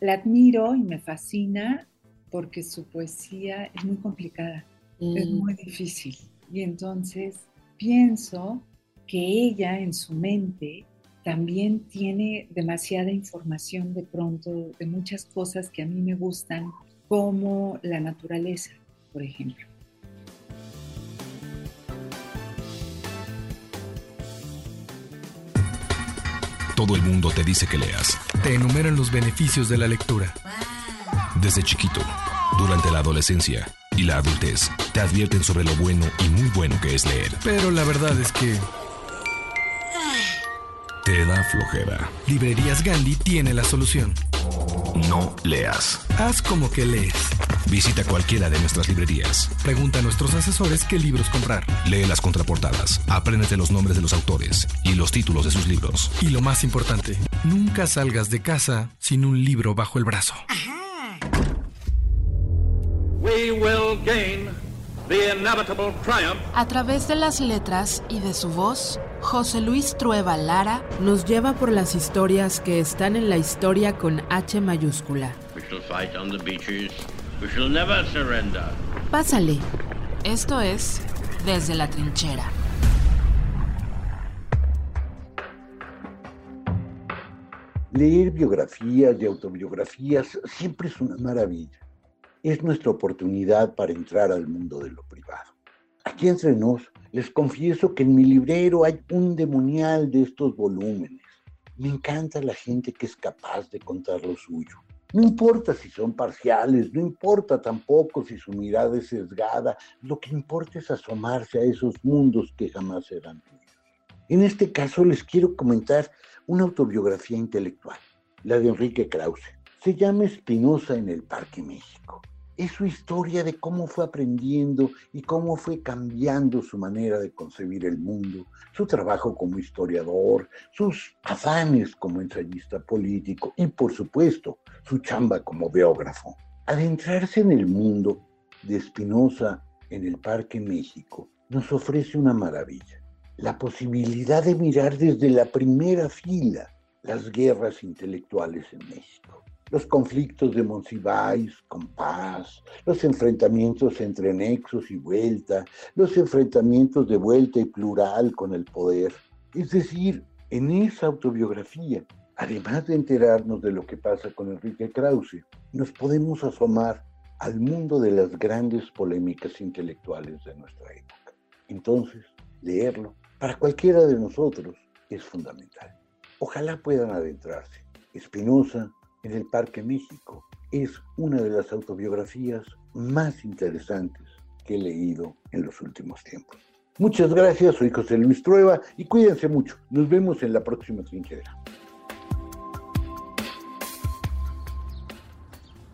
La admiro y me fascina porque su poesía es muy complicada, es mm. muy difícil. Y entonces pienso que ella en su mente también tiene demasiada información de pronto de muchas cosas que a mí me gustan, como la naturaleza, por ejemplo. Todo el mundo te dice que leas. Te enumeran los beneficios de la lectura. Desde chiquito, durante la adolescencia y la adultez te advierten sobre lo bueno y muy bueno que es leer. Pero la verdad es que... Te da flojera. Librerías Gandhi tiene la solución. No leas. Haz como que lees. Visita cualquiera de nuestras librerías. Pregunta a nuestros asesores qué libros comprar. Lee las contraportadas. Apréndete los nombres de los autores y los títulos de sus libros. Y lo más importante, nunca salgas de casa sin un libro bajo el brazo. We will gain the inevitable triumph. A través de las letras y de su voz, José Luis Trueba Lara nos lleva por las historias que están en la historia con H mayúscula. We shall fight on the beaches. We shall never surrender. Pásale. Esto es Desde la Trinchera. Leer biografías y autobiografías siempre es una maravilla. Es nuestra oportunidad para entrar al mundo de lo privado. Aquí entre nos, les confieso que en mi librero hay un demonial de estos volúmenes. Me encanta la gente que es capaz de contar lo suyo. No importa si son parciales, no importa tampoco si su mirada es sesgada, lo que importa es asomarse a esos mundos que jamás serán tuyos. En este caso les quiero comentar una autobiografía intelectual, la de Enrique Krause. Se llama Espinosa en el Parque México. Es su historia de cómo fue aprendiendo y cómo fue cambiando su manera de concebir el mundo, su trabajo como historiador, sus afanes como ensayista político y, por supuesto, su chamba como biógrafo. Adentrarse en el mundo de Espinosa en el Parque México nos ofrece una maravilla, la posibilidad de mirar desde la primera fila las guerras intelectuales en México los conflictos de Monsiváis con paz, los enfrentamientos entre nexos y vuelta, los enfrentamientos de vuelta y plural con el poder. Es decir, en esa autobiografía, además de enterarnos de lo que pasa con Enrique Krause, nos podemos asomar al mundo de las grandes polémicas intelectuales de nuestra época. Entonces, leerlo para cualquiera de nosotros es fundamental. Ojalá puedan adentrarse. Espinosa, en el Parque México. Es una de las autobiografías más interesantes que he leído en los últimos tiempos. Muchas gracias, soy José Luis Trueba y cuídense mucho. Nos vemos en la próxima trinchera.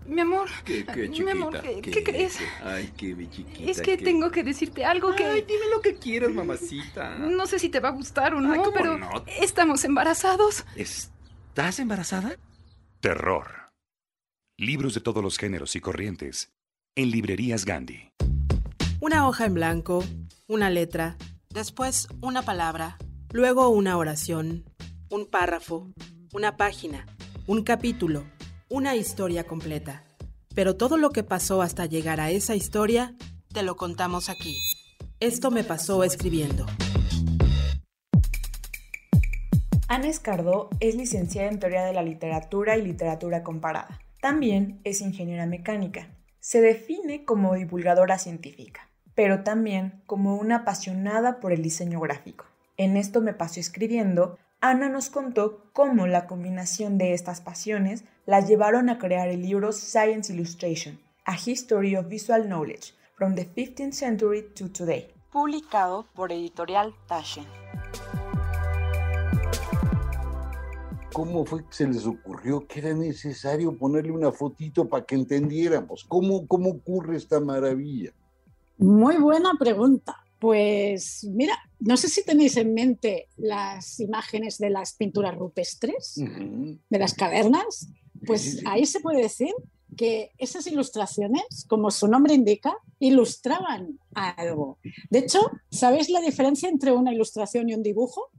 Mi amor. ¿Qué, qué, chiquita? Mi amor, ¿qué, ¿qué crees? Ay, qué mi chiquita. Es que qué- tengo que decirte algo que... Ay, dime lo que quieras, mamacita. No sé si te va a gustar o no, Ay, ¿cómo pero no? estamos embarazados. ¿Estás embarazada? Terror. Libros de todos los géneros y corrientes. En librerías Gandhi. Una hoja en blanco, una letra, después una palabra, luego una oración, un párrafo, una página, un capítulo, una historia completa. Pero todo lo que pasó hasta llegar a esa historia, te lo contamos aquí. Esto me pasó escribiendo. Ana Escardó es licenciada en Teoría de la Literatura y Literatura Comparada. También es ingeniera mecánica. Se define como divulgadora científica, pero también como una apasionada por el diseño gráfico. En esto me pasó escribiendo, Ana nos contó cómo la combinación de estas pasiones la llevaron a crear el libro Science Illustration, A History of Visual Knowledge, from the 15th Century to Today, publicado por Editorial Taschen. ¿Cómo fue que se les ocurrió que era necesario ponerle una fotito para que entendiéramos? ¿Cómo, cómo ocurre esta maravilla? Muy buena pregunta. Pues mira, no sé si tenéis en mente las imágenes de las pinturas rupestres, de las cavernas. Pues ahí se puede decir que esas ilustraciones, como su nombre indica, ilustraban algo. De hecho, ¿sabéis la diferencia entre una ilustración y un dibujo?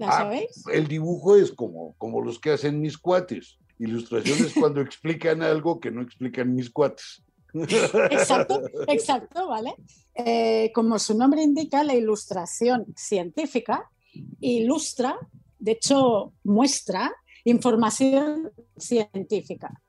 ¿La Ah, sabéis? El dibujo es como, como los que hacen mis cuates. Ilustraciones cuando explican algo que no explican mis cuates. Exacto, exacto, ¿vale? Eh, como su nombre indica, la ilustración científica ilustra, de hecho, muestra información científica.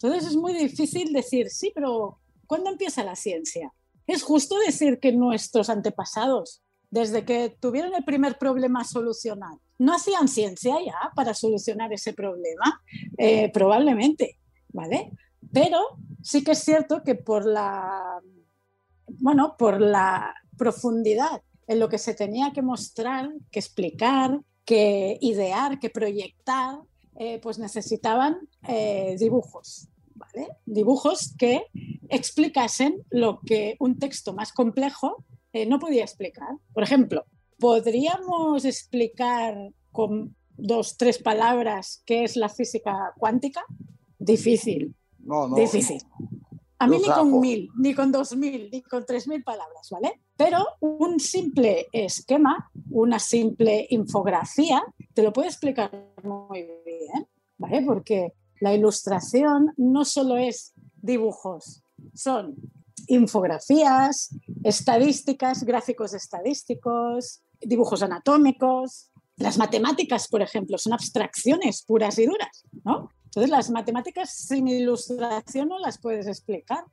Entonces es muy difícil decir, sí, pero ¿cuándo empieza la ciencia? Es justo decir que nuestros antepasados, desde que tuvieron el primer problema a solucionar, no hacían ciencia ya para solucionar ese problema, Eh, probablemente, ¿vale? Pero sí que es cierto que por la bueno, por la profundidad en lo que se tenía que mostrar, que explicar, que idear, que proyectar, eh, pues necesitaban eh, dibujos, ¿vale? Dibujos que explicasen lo que un texto más complejo eh, no podía explicar. Por ejemplo, ¿podríamos explicar con dos, tres palabras qué es la física cuántica? Difícil. No, no. Difícil. A mí ni con mil, ni con dos mil, ni con tres mil palabras, ¿vale? Pero un simple esquema, una simple infografía, te lo puede explicar muy bien, ¿vale? Porque la ilustración no solo es dibujos, son infografías, estadísticas, gráficos estadísticos, dibujos anatómicos. Las matemáticas, por ejemplo, son abstracciones puras y duras, ¿no? Entonces, las matemáticas sin ilustración no las puedes explicar,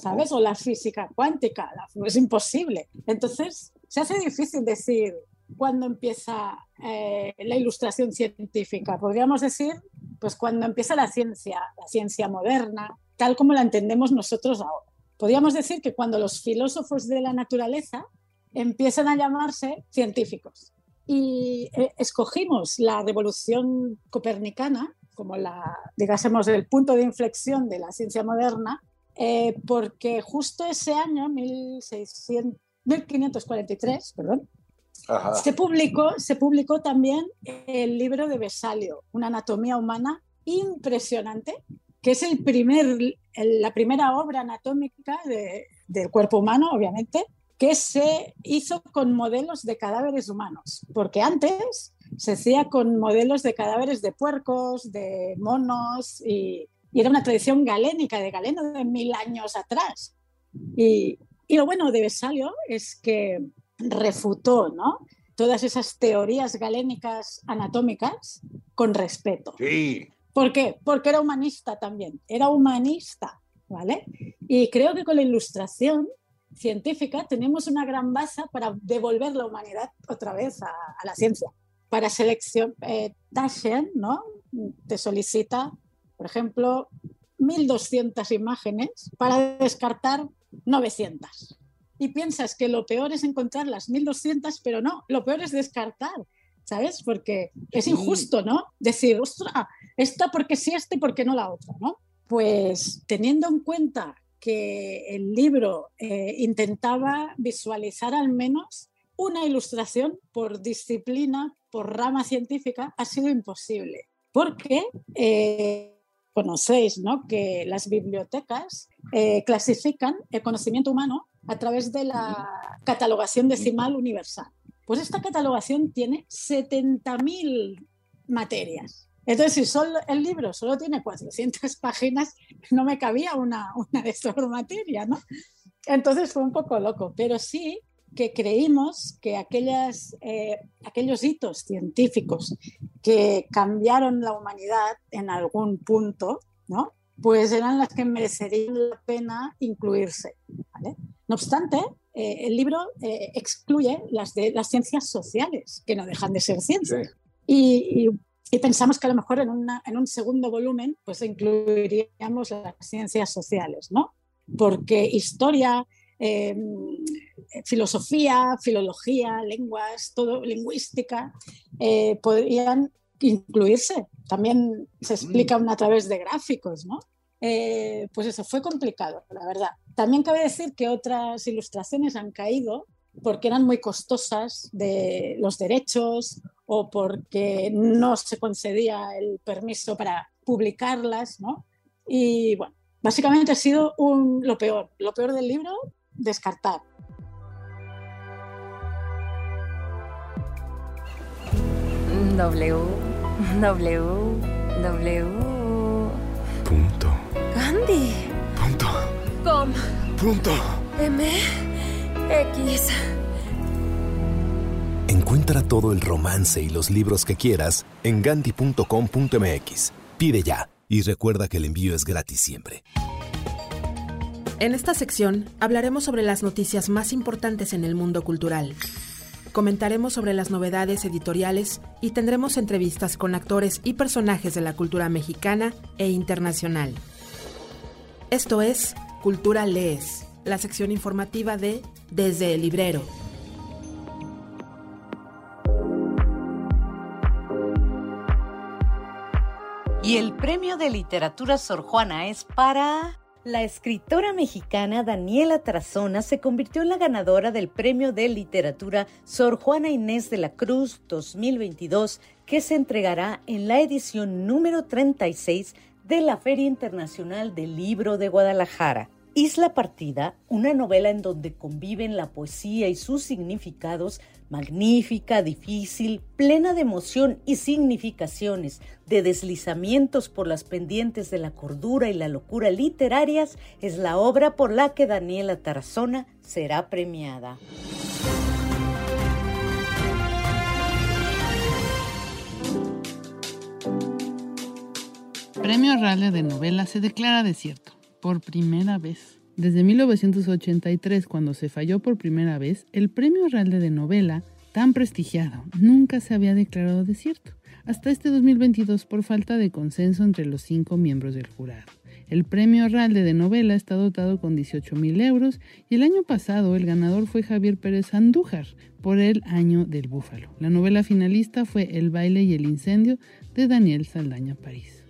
¿sabes? O la física cuántica, la- es imposible. Entonces, se hace difícil decir cuándo empieza eh, la ilustración científica. Podríamos decir, pues cuando empieza la ciencia, la ciencia moderna, tal como la entendemos nosotros ahora. Podríamos decir que cuando los filósofos de la naturaleza empiezan a llamarse científicos. Y eh, escogimos la revolución copernicana como la, digásemos, el punto de inflexión de la ciencia moderna, eh, porque justo ese año, 1600, 1543, perdón, Ajá. se publicó, se publicó también el libro de Vesalio, Una anatomía humana impresionante, que es el primer, el- la primera obra anatómica de- del cuerpo humano, obviamente, que se hizo con modelos de cadáveres humanos, porque antes se hacía con modelos de cadáveres de puercos, de monos, y, y era una tradición galénica, de Galeno de mil años atrás. Y, y lo bueno de Vesalio es que refutó ¿no? todas esas teorías galénicas anatómicas con respeto. Sí. ¿Por qué? Porque era humanista también, era humanista, ¿vale? Y creo que con la ilustración científica tenemos una gran base para devolver la humanidad otra vez a, a la ciencia. Para selección, eh, Taschen, ¿no? Te solicita, por ejemplo, 1.200 imágenes para descartar 900. Y piensas que lo peor es encontrar las 1.200, pero no, lo peor es descartar, ¿sabes? Porque es injusto, ¿no? Decir, ostras, esta porque sí, esta y porque no la otra, ¿no? Pues teniendo en cuenta que el libro eh, intentaba visualizar al menos una ilustración por disciplina, por rama científica, ha sido imposible. Porque eh, conocéis ¿no? que las bibliotecas eh, clasifican el conocimiento humano a través de la catalogación decimal universal. Pues esta catalogación tiene 70.000 materias. Entonces, si el libro solo tiene 400 páginas, no me cabía una, de estas materias, ¿no? Entonces fue un poco loco, pero sí que creímos que eh, aquellos hitos científicos que cambiaron la humanidad en algún punto, ¿no? pues eran las que merecerían la pena incluirse. ¿vale? No obstante, eh, el libro eh, excluye las de las ciencias sociales, que no dejan de ser ciencias. Y, y- y pensamos que a lo mejor en, una- en un segundo volumen pues incluiríamos las ciencias sociales, ¿no? Porque historia, eh, filosofía, filología, lenguas, todo, lingüística, eh, podrían incluirse. También se explica una a través de gráficos, ¿no? Eh, pues eso, fue complicado, la verdad. También cabe decir que otras ilustraciones han caído porque eran muy costosas de los derechos o porque no se concedía el permiso para publicarlas, ¿no? Y bueno, básicamente ha sido un- lo peor. Lo peor del libro, descartar. W, W, W. Punto. Gandhi. Com. Punto. M. X. Encuentra todo el romance y los libros que quieras en gandhi.com.mx. Pide ya y recuerda que el envío es gratis siempre. En esta sección hablaremos sobre las noticias más importantes en el mundo cultural. Comentaremos sobre las novedades editoriales y tendremos entrevistas con actores y personajes de la cultura mexicana e internacional. Esto es Cultura Lees, la sección informativa de Desde el Librero. Y el premio de literatura Sor Juana es para... La escritora mexicana Daniela Tarazona se convirtió en la ganadora del Premio de Literatura Sor Juana Inés de la Cruz 2022, que se entregará en la edición número 36 de la Feria Internacional del Libro de Guadalajara. Isla Partida, una novela en donde conviven la poesía y sus significados, magnífica, difícil, plena de emoción y significaciones, de deslizamientos por las pendientes de la cordura y la locura literarias, es la obra por la que Daniela Tarazona será premiada. Premio Rale de Novela se declara desierto, por primera vez. Desde 1983, cuando se falló por primera vez, el Premio Rale de Novela, tan prestigiado, nunca se había declarado desierto, hasta este 2022 por falta de consenso entre los cinco miembros del jurado. El premio Ralde de novela está dotado con 18 mil euros y el año pasado el ganador fue Javier Pérez Andújar por El Año del Búfalo. La novela finalista fue El baile y el incendio de Daniel Saldaña París.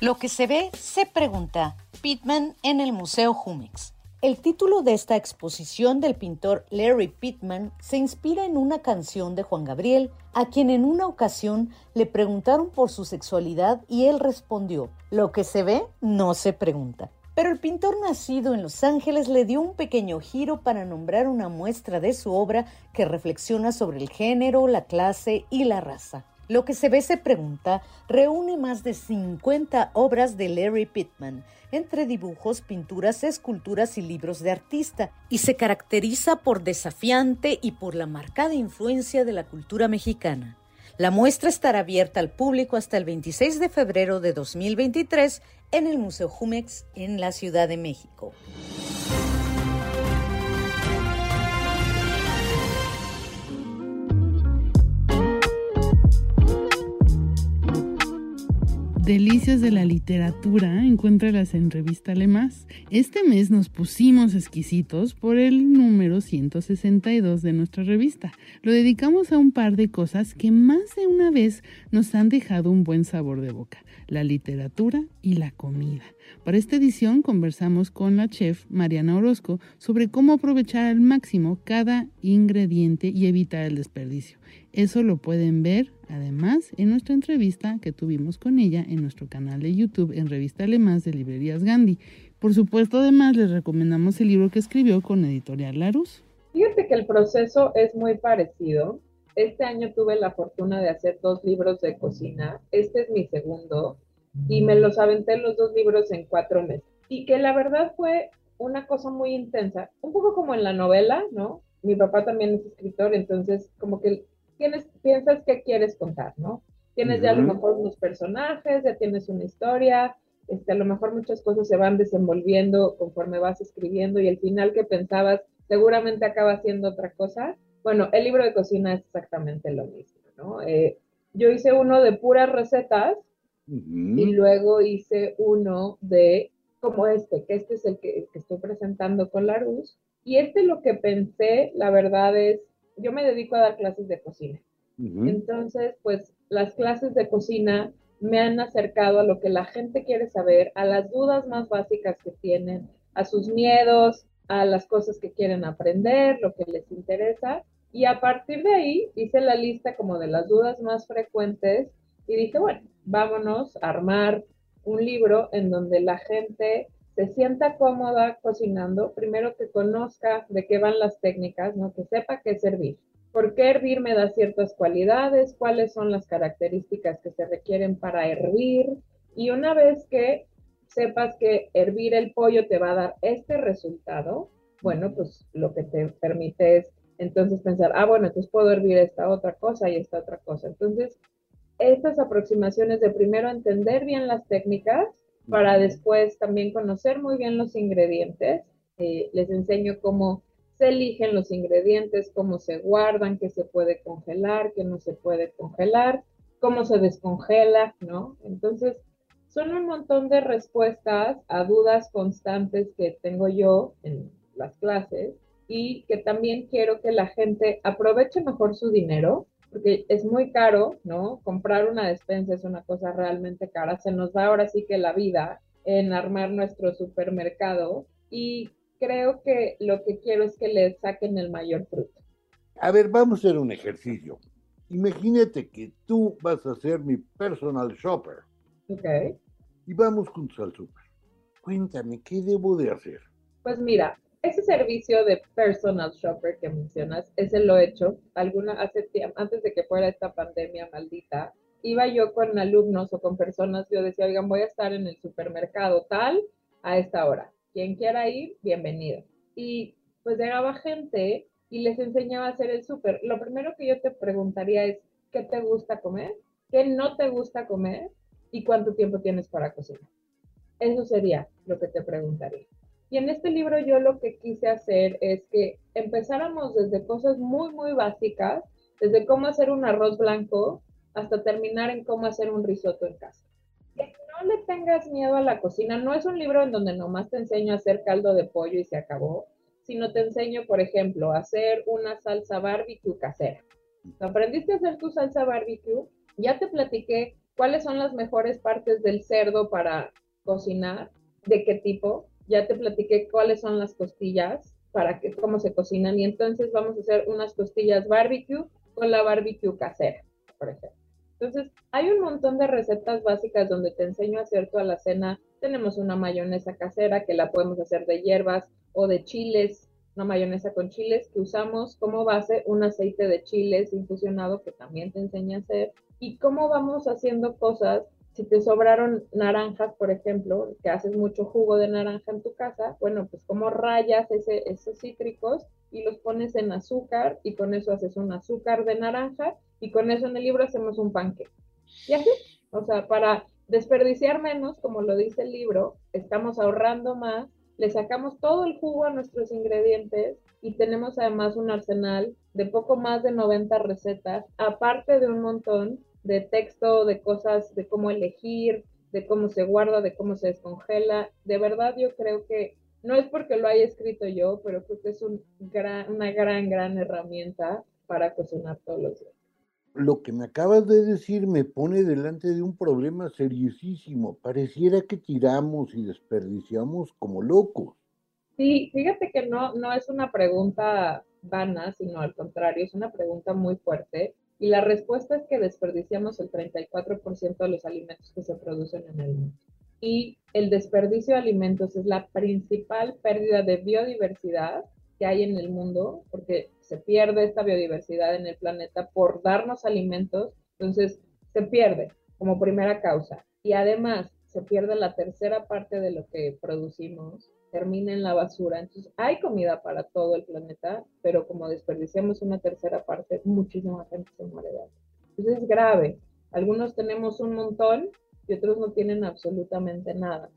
Lo que se ve, se pregunta. Pittman en el Museo Jumex. El título de esta exposición del pintor Larry Pittman se inspira en una canción de Juan Gabriel, a quien en una ocasión le preguntaron por su sexualidad y él respondió, lo que se ve no se pregunta. Pero el pintor nacido en Los Ángeles le dio un pequeño giro para nombrar una muestra de su obra que reflexiona sobre el género, la clase y la raza. Lo que se ve se pregunta reúne más de 50 obras de Larry Pittman, entre dibujos, pinturas, esculturas y libros de artista, y se caracteriza por desafiante y por la marcada influencia de la cultura mexicana. La muestra estará abierta al público hasta el 26 de febrero de 2023 en el Museo Jumex en la Ciudad de México. Delicias de la literatura, encuéntralas en Revista Más. Este mes nos pusimos exquisitos por el número 162 de nuestra revista. Lo dedicamos a un par de cosas que más de una vez nos han dejado un buen sabor de boca, la literatura y la comida. Para esta edición conversamos con la chef Mariana Orozco sobre cómo aprovechar al máximo cada ingrediente y evitar el desperdicio. Eso lo pueden ver además en nuestra entrevista que tuvimos con ella en nuestro canal de YouTube en Revista Alemás de Librerías Gandhi. Por supuesto, además les recomendamos el libro que escribió con Editorial Larus. Fíjate que el proceso es muy parecido. Este año tuve la fortuna de hacer dos libros de cocina. Este es mi segundo y me los aventé los dos libros en cuatro meses. Y que la verdad fue una cosa muy intensa, un poco como en la novela, ¿no? Mi papá también es escritor, entonces como que tienes, piensas qué quieres contar, ¿no? Tienes ya a lo mejor unos personajes, ya tienes una historia, este, a lo mejor muchas cosas se van desenvolviendo conforme vas escribiendo y el final que pensabas seguramente acaba siendo otra cosa. Bueno, el libro de cocina es exactamente lo mismo, ¿no? Eh, yo hice uno de puras recetas y luego hice uno de como este, que este es el que, que estoy presentando con la luz. Y este lo que pensé, la verdad es, yo me dedico a dar clases de cocina. Entonces, pues las clases de cocina me han acercado a lo que la gente quiere saber, a las dudas más básicas que tienen, a sus miedos, a las cosas que quieren aprender, lo que les interesa. Y a partir de ahí hice la lista como de las dudas más frecuentes y dije, bueno, vámonos a armar un libro en donde la gente se sienta cómoda cocinando, primero que conozca de qué van las técnicas, ¿no? que sepa qué es hervir. ¿Por qué hervir me da ciertas cualidades? ¿Cuáles son las características que se requieren para hervir? Y una vez que sepas que hervir el pollo te va a dar este resultado, bueno, pues lo que te permite es entonces pensar, ah, bueno, entonces puedo hervir esta otra cosa y esta otra cosa. Entonces, estas aproximaciones de primero entender bien las técnicas para después también conocer muy bien los ingredientes. Eh, les enseño cómo se eligen los ingredientes, cómo se guardan, qué se puede congelar, qué no se puede congelar. cómo se descongela, ¿no? Entonces, son un montón de respuestas a dudas constantes que tengo yo en las clases y que también quiero que la gente aproveche mejor su dinero, porque es muy caro, ¿no? Comprar una despensa es una cosa realmente cara, se nos va ahora sí que la vida en armar nuestro supermercado y creo que lo que quiero es que le saquen el mayor fruto. A ver, vamos a hacer un ejercicio. Imagínate que tú vas a ser mi personal shopper. Ok. Y vamos juntos al super. Cuéntame, ¿qué debo de hacer? Pues mira, ese servicio de personal shopper que mencionas, ese lo he hecho alguna hace antes de que fuera esta pandemia maldita. Iba yo con alumnos o con personas, yo decía, oigan, voy a estar en el supermercado tal a esta hora. Quien quiera ir, bienvenido. Y pues llegaba gente y les enseñaba a hacer el súper. Lo primero que yo te preguntaría es, ¿qué te gusta comer? ¿Qué no te gusta comer? ¿Y cuánto tiempo tienes para cocinar? Eso sería lo que te preguntaría. Y en este libro yo lo que quise hacer es que empezáramos desde cosas muy, muy básicas, desde cómo hacer un arroz blanco hasta terminar en cómo hacer un risotto en casa. Que no le tengas miedo a la cocina. No es un libro en donde nomás te enseño a hacer caldo de pollo y se acabó, sino te enseño, por ejemplo, a hacer una salsa barbecue casera. ¿Aprendiste a hacer tu salsa barbecue? Ya te platiqué cuáles son las mejores partes del cerdo para cocinar, de qué tipo. Ya te platiqué cuáles son las costillas, para que, cómo se cocinan. Y entonces vamos a hacer unas costillas barbecue con la barbecue casera, por ejemplo. Entonces, hay un montón de recetas básicas donde te enseño a hacer toda la cena. Tenemos una mayonesa casera que la podemos hacer de hierbas o de chiles, una mayonesa con chiles que usamos como base un aceite de chiles infusionado que también te enseño a hacer. Y cómo vamos haciendo cosas si te sobraron naranjas, por ejemplo, que haces mucho jugo de naranja en tu casa, bueno, pues como rayas ese, esos cítricos y los pones en azúcar y con eso haces un azúcar de naranja y con eso en el libro hacemos un panque. Y así, o sea, para desperdiciar menos, como lo dice el libro, estamos ahorrando más, le sacamos todo el jugo a nuestros ingredientes y tenemos además un arsenal de poco más de 90 recetas, aparte de un montón de texto, de cosas, de cómo elegir, de cómo se guarda, de cómo se descongela. De verdad yo creo que no es porque lo haya escrito yo, pero creo que es un gran, una gran, gran herramienta para cocinar todos los días. Lo que me acabas de decir me pone delante de un problema seriosísimo. Pareciera que tiramos y desperdiciamos como locos. Sí, fíjate que no, no es una pregunta vana, sino al contrario, es una pregunta muy fuerte. Y la respuesta es que desperdiciamos el 34% de los alimentos que se producen en el mundo. Y el desperdicio de alimentos es la principal pérdida de biodiversidad que hay en el mundo, porque se pierde esta biodiversidad en el planeta por darnos alimentos, entonces se pierde como primera causa. Y además se pierde la tercera parte de lo que producimos, termina en la basura. Entonces hay comida para todo el planeta, pero como desperdiciamos una tercera parte, muchísima gente se muere de hambre. Entonces es grave. Algunos tenemos un montón y otros no tienen absolutamente nada.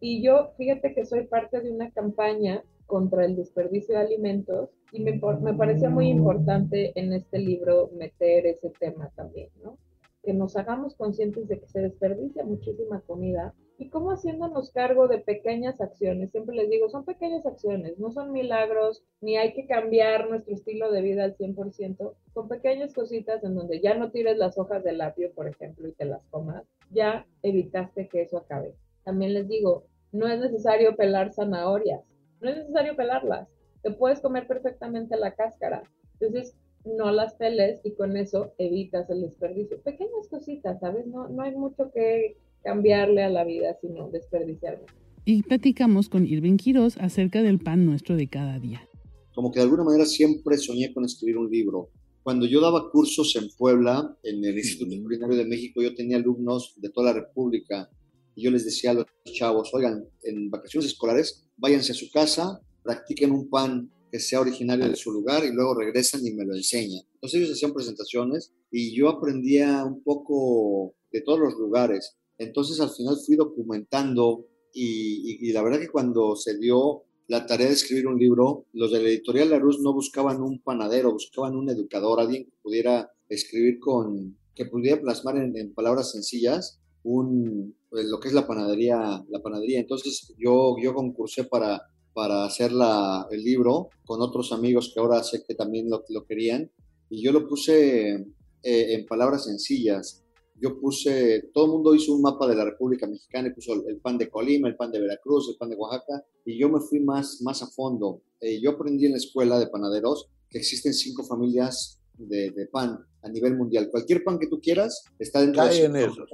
Y yo, fíjate que soy parte de una campaña contra el desperdicio de alimentos y me, me parecía muy importante en este libro meter ese tema también, ¿no? Que nos hagamos conscientes de que se desperdicia muchísima comida y cómo haciéndonos cargo de pequeñas acciones. Siempre les digo, son pequeñas acciones, no son milagros, ni hay que cambiar nuestro estilo de vida al 100%, con pequeñas cositas en donde ya no tires las hojas del apio, por ejemplo, y te las comas, ya evitaste que eso acabe. También les digo, no es necesario pelar zanahorias, no es necesario pelarlas, te puedes comer perfectamente la cáscara. Entonces, no las peles y con eso evitas el desperdicio. Pequeñas cositas, ¿sabes? No, no hay mucho que cambiarle a la vida, sino desperdiciarla. Y platicamos con Irving Quiroz acerca del pan nuestro de cada día. Como que de alguna manera siempre soñé con escribir un libro. Cuando yo daba cursos en Puebla, en el Instituto Culinario de México, yo tenía alumnos de toda la República y yo les decía a los chavos, oigan, en vacaciones escolares, váyanse a su casa, practiquen un pan que sea originario de su lugar y luego regresan y me lo enseñan. Entonces ellos hacían presentaciones y yo aprendía un poco de todos los lugares. Entonces al final fui documentando y, la verdad que cuando se dio la tarea de escribir un libro, los de la editorial La Luz no buscaban un panadero, buscaban un educador, alguien que pudiera escribir con, que pudiera plasmar en, en palabras sencillas un, pues, lo que es la panadería, la panadería. Entonces yo, yo concursé para, para hacer la, el libro con otros amigos que ahora sé que también lo, lo querían y yo lo puse eh, en palabras sencillas. Yo puse, todo el mundo hizo un mapa de la República Mexicana y puso el pan de Colima, el pan de Veracruz, el pan de Oaxaca, y yo me fui más, más a fondo. Eh, yo aprendí en la escuela de panaderos que existen cinco familias de, de pan a nivel mundial. Cualquier pan que tú quieras está dentro Cae de en eso.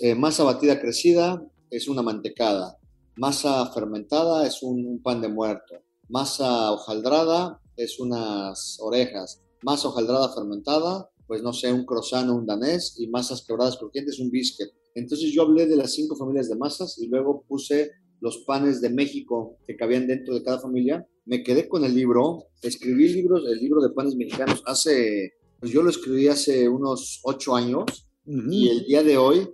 Eh, masa batida crecida es una mantecada. Masa fermentada es un, un pan de muerto. Masa hojaldrada es unas orejas. Masa hojaldrada fermentada, pues no sé, un croissant un danés. Y masas quebradas crujientes, un biscuit. Entonces yo hablé de las cinco familias de masas y luego puse los panes de México que cabían dentro de cada familia. Me quedé con el libro, escribí libros, el libro de panes mexicanos hace, pues yo lo escribí hace unos ocho años y el día de hoy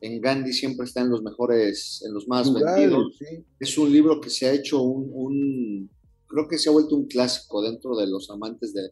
en Gandhi siempre está en los mejores, en los más Lugares, vendidos. sí. Es un libro que se ha hecho un, un- creo que se ha vuelto un clásico dentro de los amantes de,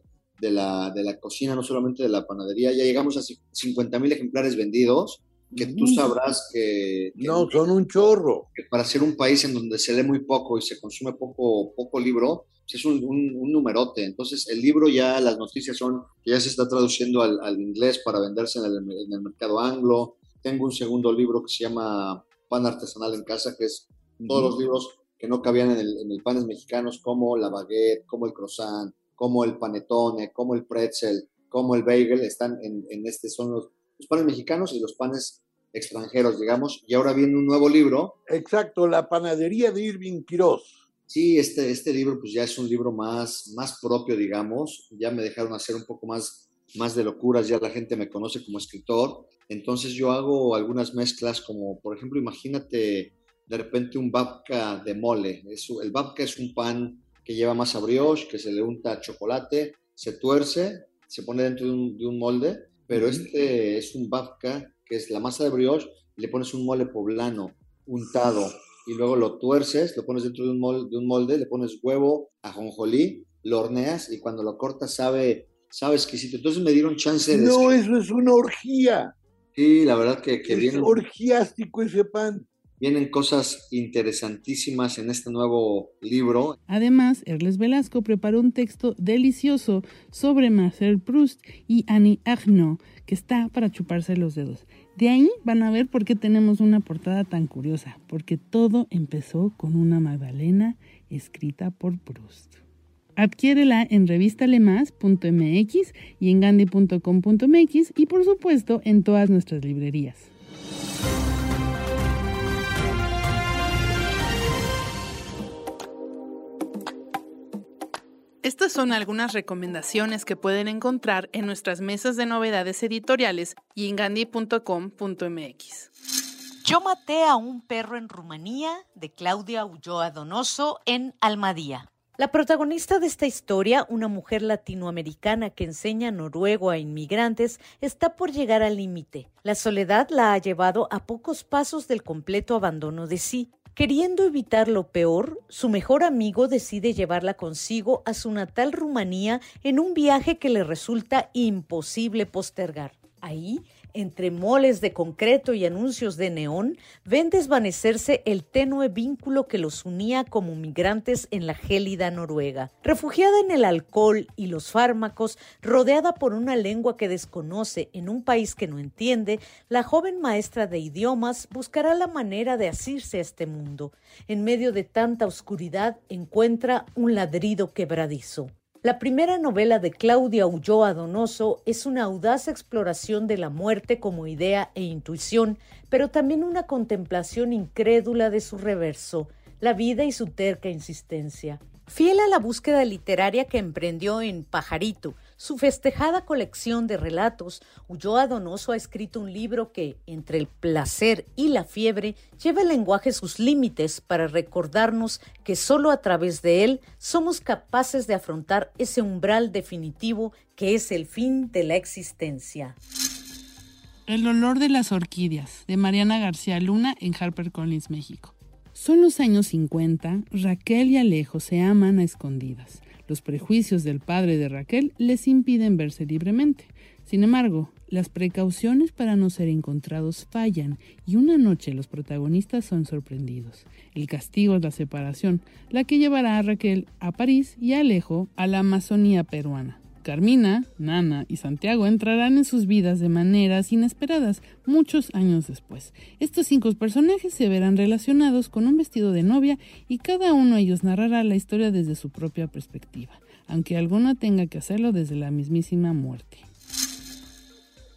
de la, de la cocina, no solamente de la panadería. Ya llegamos a 50 mil ejemplares vendidos, que tú Ujú. sabrás que, que- No, son un chorro. que para ser un país en donde se lee muy poco y se consume poco, poco libro, pues es un, un- un numerote. Entonces, el libro ya, las noticias son que ya se está traduciendo al, al inglés para venderse en el, en el mercado anglo. Tengo un segundo libro que se llama Pan Artesanal en Casa, que es todos los libros que no cabían en el, en el panes mexicanos, como la baguette, como el croissant, como el panetone, como el pretzel, como el bagel, están en, en este, son los, los panes mexicanos y los panes extranjeros, digamos, y ahora viene un nuevo libro. Exacto, la panadería de Irving Quiroz. Sí, este, este libro pues ya es un libro más, más propio, digamos, ya me dejaron hacer un poco más, más de locuras, ya la gente me conoce como escritor, entonces yo hago algunas mezclas como, por ejemplo, imagínate de repente un babka de mole, es, el babka es un pan que lleva masa brioche, que se le unta chocolate, se tuerce, se pone dentro de un, de un molde, pero este es un babka que es la masa de brioche, y le pones un mole poblano untado y luego lo tuerces, lo pones dentro de un, molde, de un molde, le pones huevo, ajonjolí, lo horneas y cuando lo cortas sabe, sabe exquisito. Entonces me dieron chance de... No, eso es una orgía. Sí, la verdad que, que Es vienen, orgiástico ese pan. Vienen cosas interesantísimas en este nuevo libro. Además, Erles Velasco preparó un texto delicioso sobre Marcel Proust y Annie Ernaux, que está para chuparse los dedos. De ahí van a ver por qué tenemos una portada tan curiosa, porque todo empezó con una Magdalena escrita por Proust. Adquiérela en revistalemas.mx y en gandhi.com.mx y por supuesto en todas nuestras librerías. Estas son algunas recomendaciones que pueden encontrar en nuestras mesas de novedades editoriales y en gandhi.com.mx. Yo maté a un perro en Rumanía de Claudia Ulloa Donoso en Almadía. La protagonista de esta historia, una mujer latinoamericana que enseña noruego a inmigrantes, está por llegar al límite. La soledad la ha llevado a pocos pasos del completo abandono de sí. Queriendo evitar lo peor, su mejor amigo decide llevarla consigo a su natal Rumanía en un viaje que le resulta imposible postergar. Ahí, entre moles de concreto y anuncios de neón, ven desvanecerse el tenue vínculo que los unía como migrantes en la gélida Noruega. Refugiada en el alcohol y los fármacos, rodeada por una lengua que desconoce en un país que no entiende, la joven maestra de idiomas buscará la manera de asirse a este mundo. En medio de tanta oscuridad encuentra un ladrido quebradizo. La primera novela de Claudia Ulloa Donoso es una audaz exploración de la muerte como idea e intuición, pero también una contemplación incrédula de su reverso, la vida y su terca insistencia. Fiel a la búsqueda literaria que emprendió en Pajarito, su festejada colección de relatos, Ulloa Donoso ha escrito un libro que, entre el placer y la fiebre, lleva el lenguaje sus límites para recordarnos que solo a través de él somos capaces de afrontar ese umbral definitivo que es el fin de la existencia. El olor de las orquídeas, de Mariana García Luna en HarperCollins, México. Son los años 50, Raquel y Alejo se aman a escondidas. Los prejuicios del padre de Raquel les impiden verse libremente. Sin embargo, las precauciones para no ser encontrados fallan y una noche los protagonistas son sorprendidos. El castigo es la separación, la que llevará a Raquel a París y a Alejo a la Amazonía peruana. Carmina, Nana y Santiago entrarán en sus vidas de maneras inesperadas muchos años después. Estos cinco personajes se verán relacionados con un vestido de novia y cada uno de ellos narrará la historia desde su propia perspectiva, aunque alguno tenga que hacerlo desde la mismísima muerte.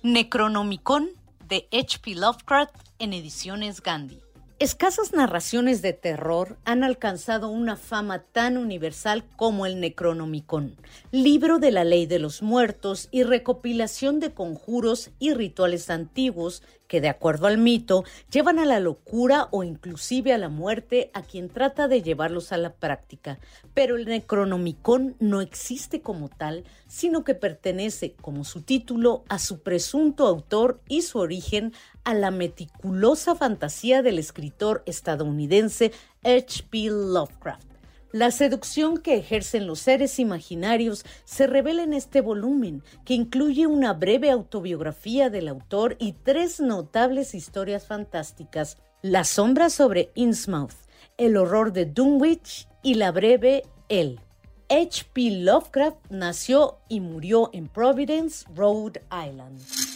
Necronomicon de H.P. Lovecraft en ediciones Gandhi. Escasas narraciones de terror han alcanzado una fama tan universal como el Necronomicon, libro de la ley de los muertos y recopilación de conjuros y rituales antiguos que, de acuerdo al mito, llevan a la locura o inclusive a la muerte a quien trata de llevarlos a la práctica. Pero el Necronomicon no existe como tal, sino que pertenece, como su título, a su presunto autor y su origen a la meticulosa fantasía del escritor estadounidense H.P. Lovecraft. La seducción que ejercen los seres imaginarios se revela en este volumen, que incluye una breve autobiografía del autor y tres notables historias fantásticas: La sombra sobre Innsmouth, El horror de Dunwich y la breve El. H.P. Lovecraft nació y murió en Providence, Rhode Island.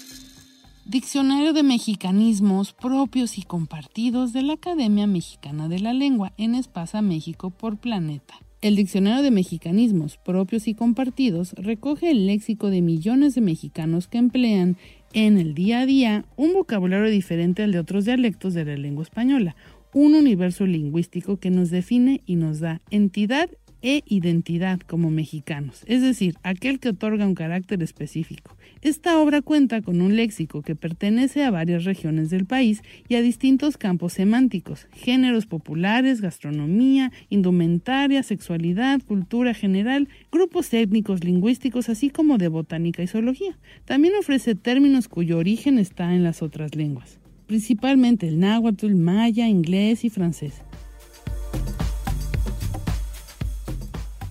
Diccionario de Mexicanismos propios y compartidos de la Academia Mexicana de la Lengua en Espasa México por Planeta. El Diccionario de Mexicanismos propios y compartidos recoge el léxico de millones de mexicanos que emplean en el día a día un vocabulario diferente al de otros dialectos de la lengua española, un universo lingüístico que nos define y nos da entidad e identidad como mexicanos, es decir, aquel que otorga un carácter específico. Esta obra cuenta con un léxico que pertenece a varias regiones del país y a distintos campos semánticos, géneros populares, gastronomía, indumentaria, sexualidad, cultura general, grupos étnicos lingüísticos, así como de botánica y zoología. También ofrece términos cuyo origen está en las otras lenguas, principalmente el náhuatl, maya, inglés y francés.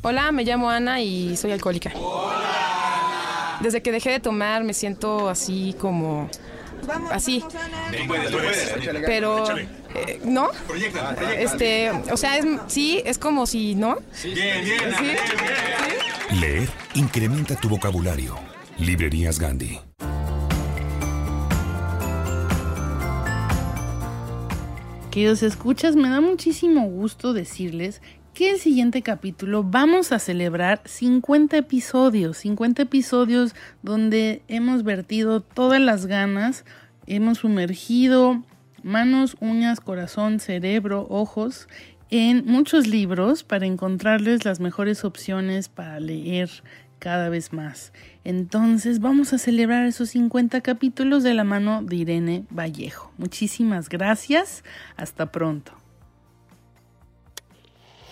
Hola, me llamo Ana y soy alcohólica. Desde que dejé de tomar me siento así como... Así. Pero... eh, ¿No? Este, o sea, es, sí, es como si, ¿no? Bien, bien, ¿Sí? Leer incrementa tu vocabulario. Librerías Gandhi. Queridos escuchas, me da muchísimo gusto decirles que el siguiente capítulo vamos a celebrar 50 episodios, 50 episodios donde hemos vertido todas las ganas, hemos sumergido manos, uñas, corazón, cerebro, ojos en muchos libros para encontrarles las mejores opciones para leer cada vez más. Entonces vamos a celebrar esos 50 capítulos de la mano de Irene Vallejo. Muchísimas gracias. Hasta pronto.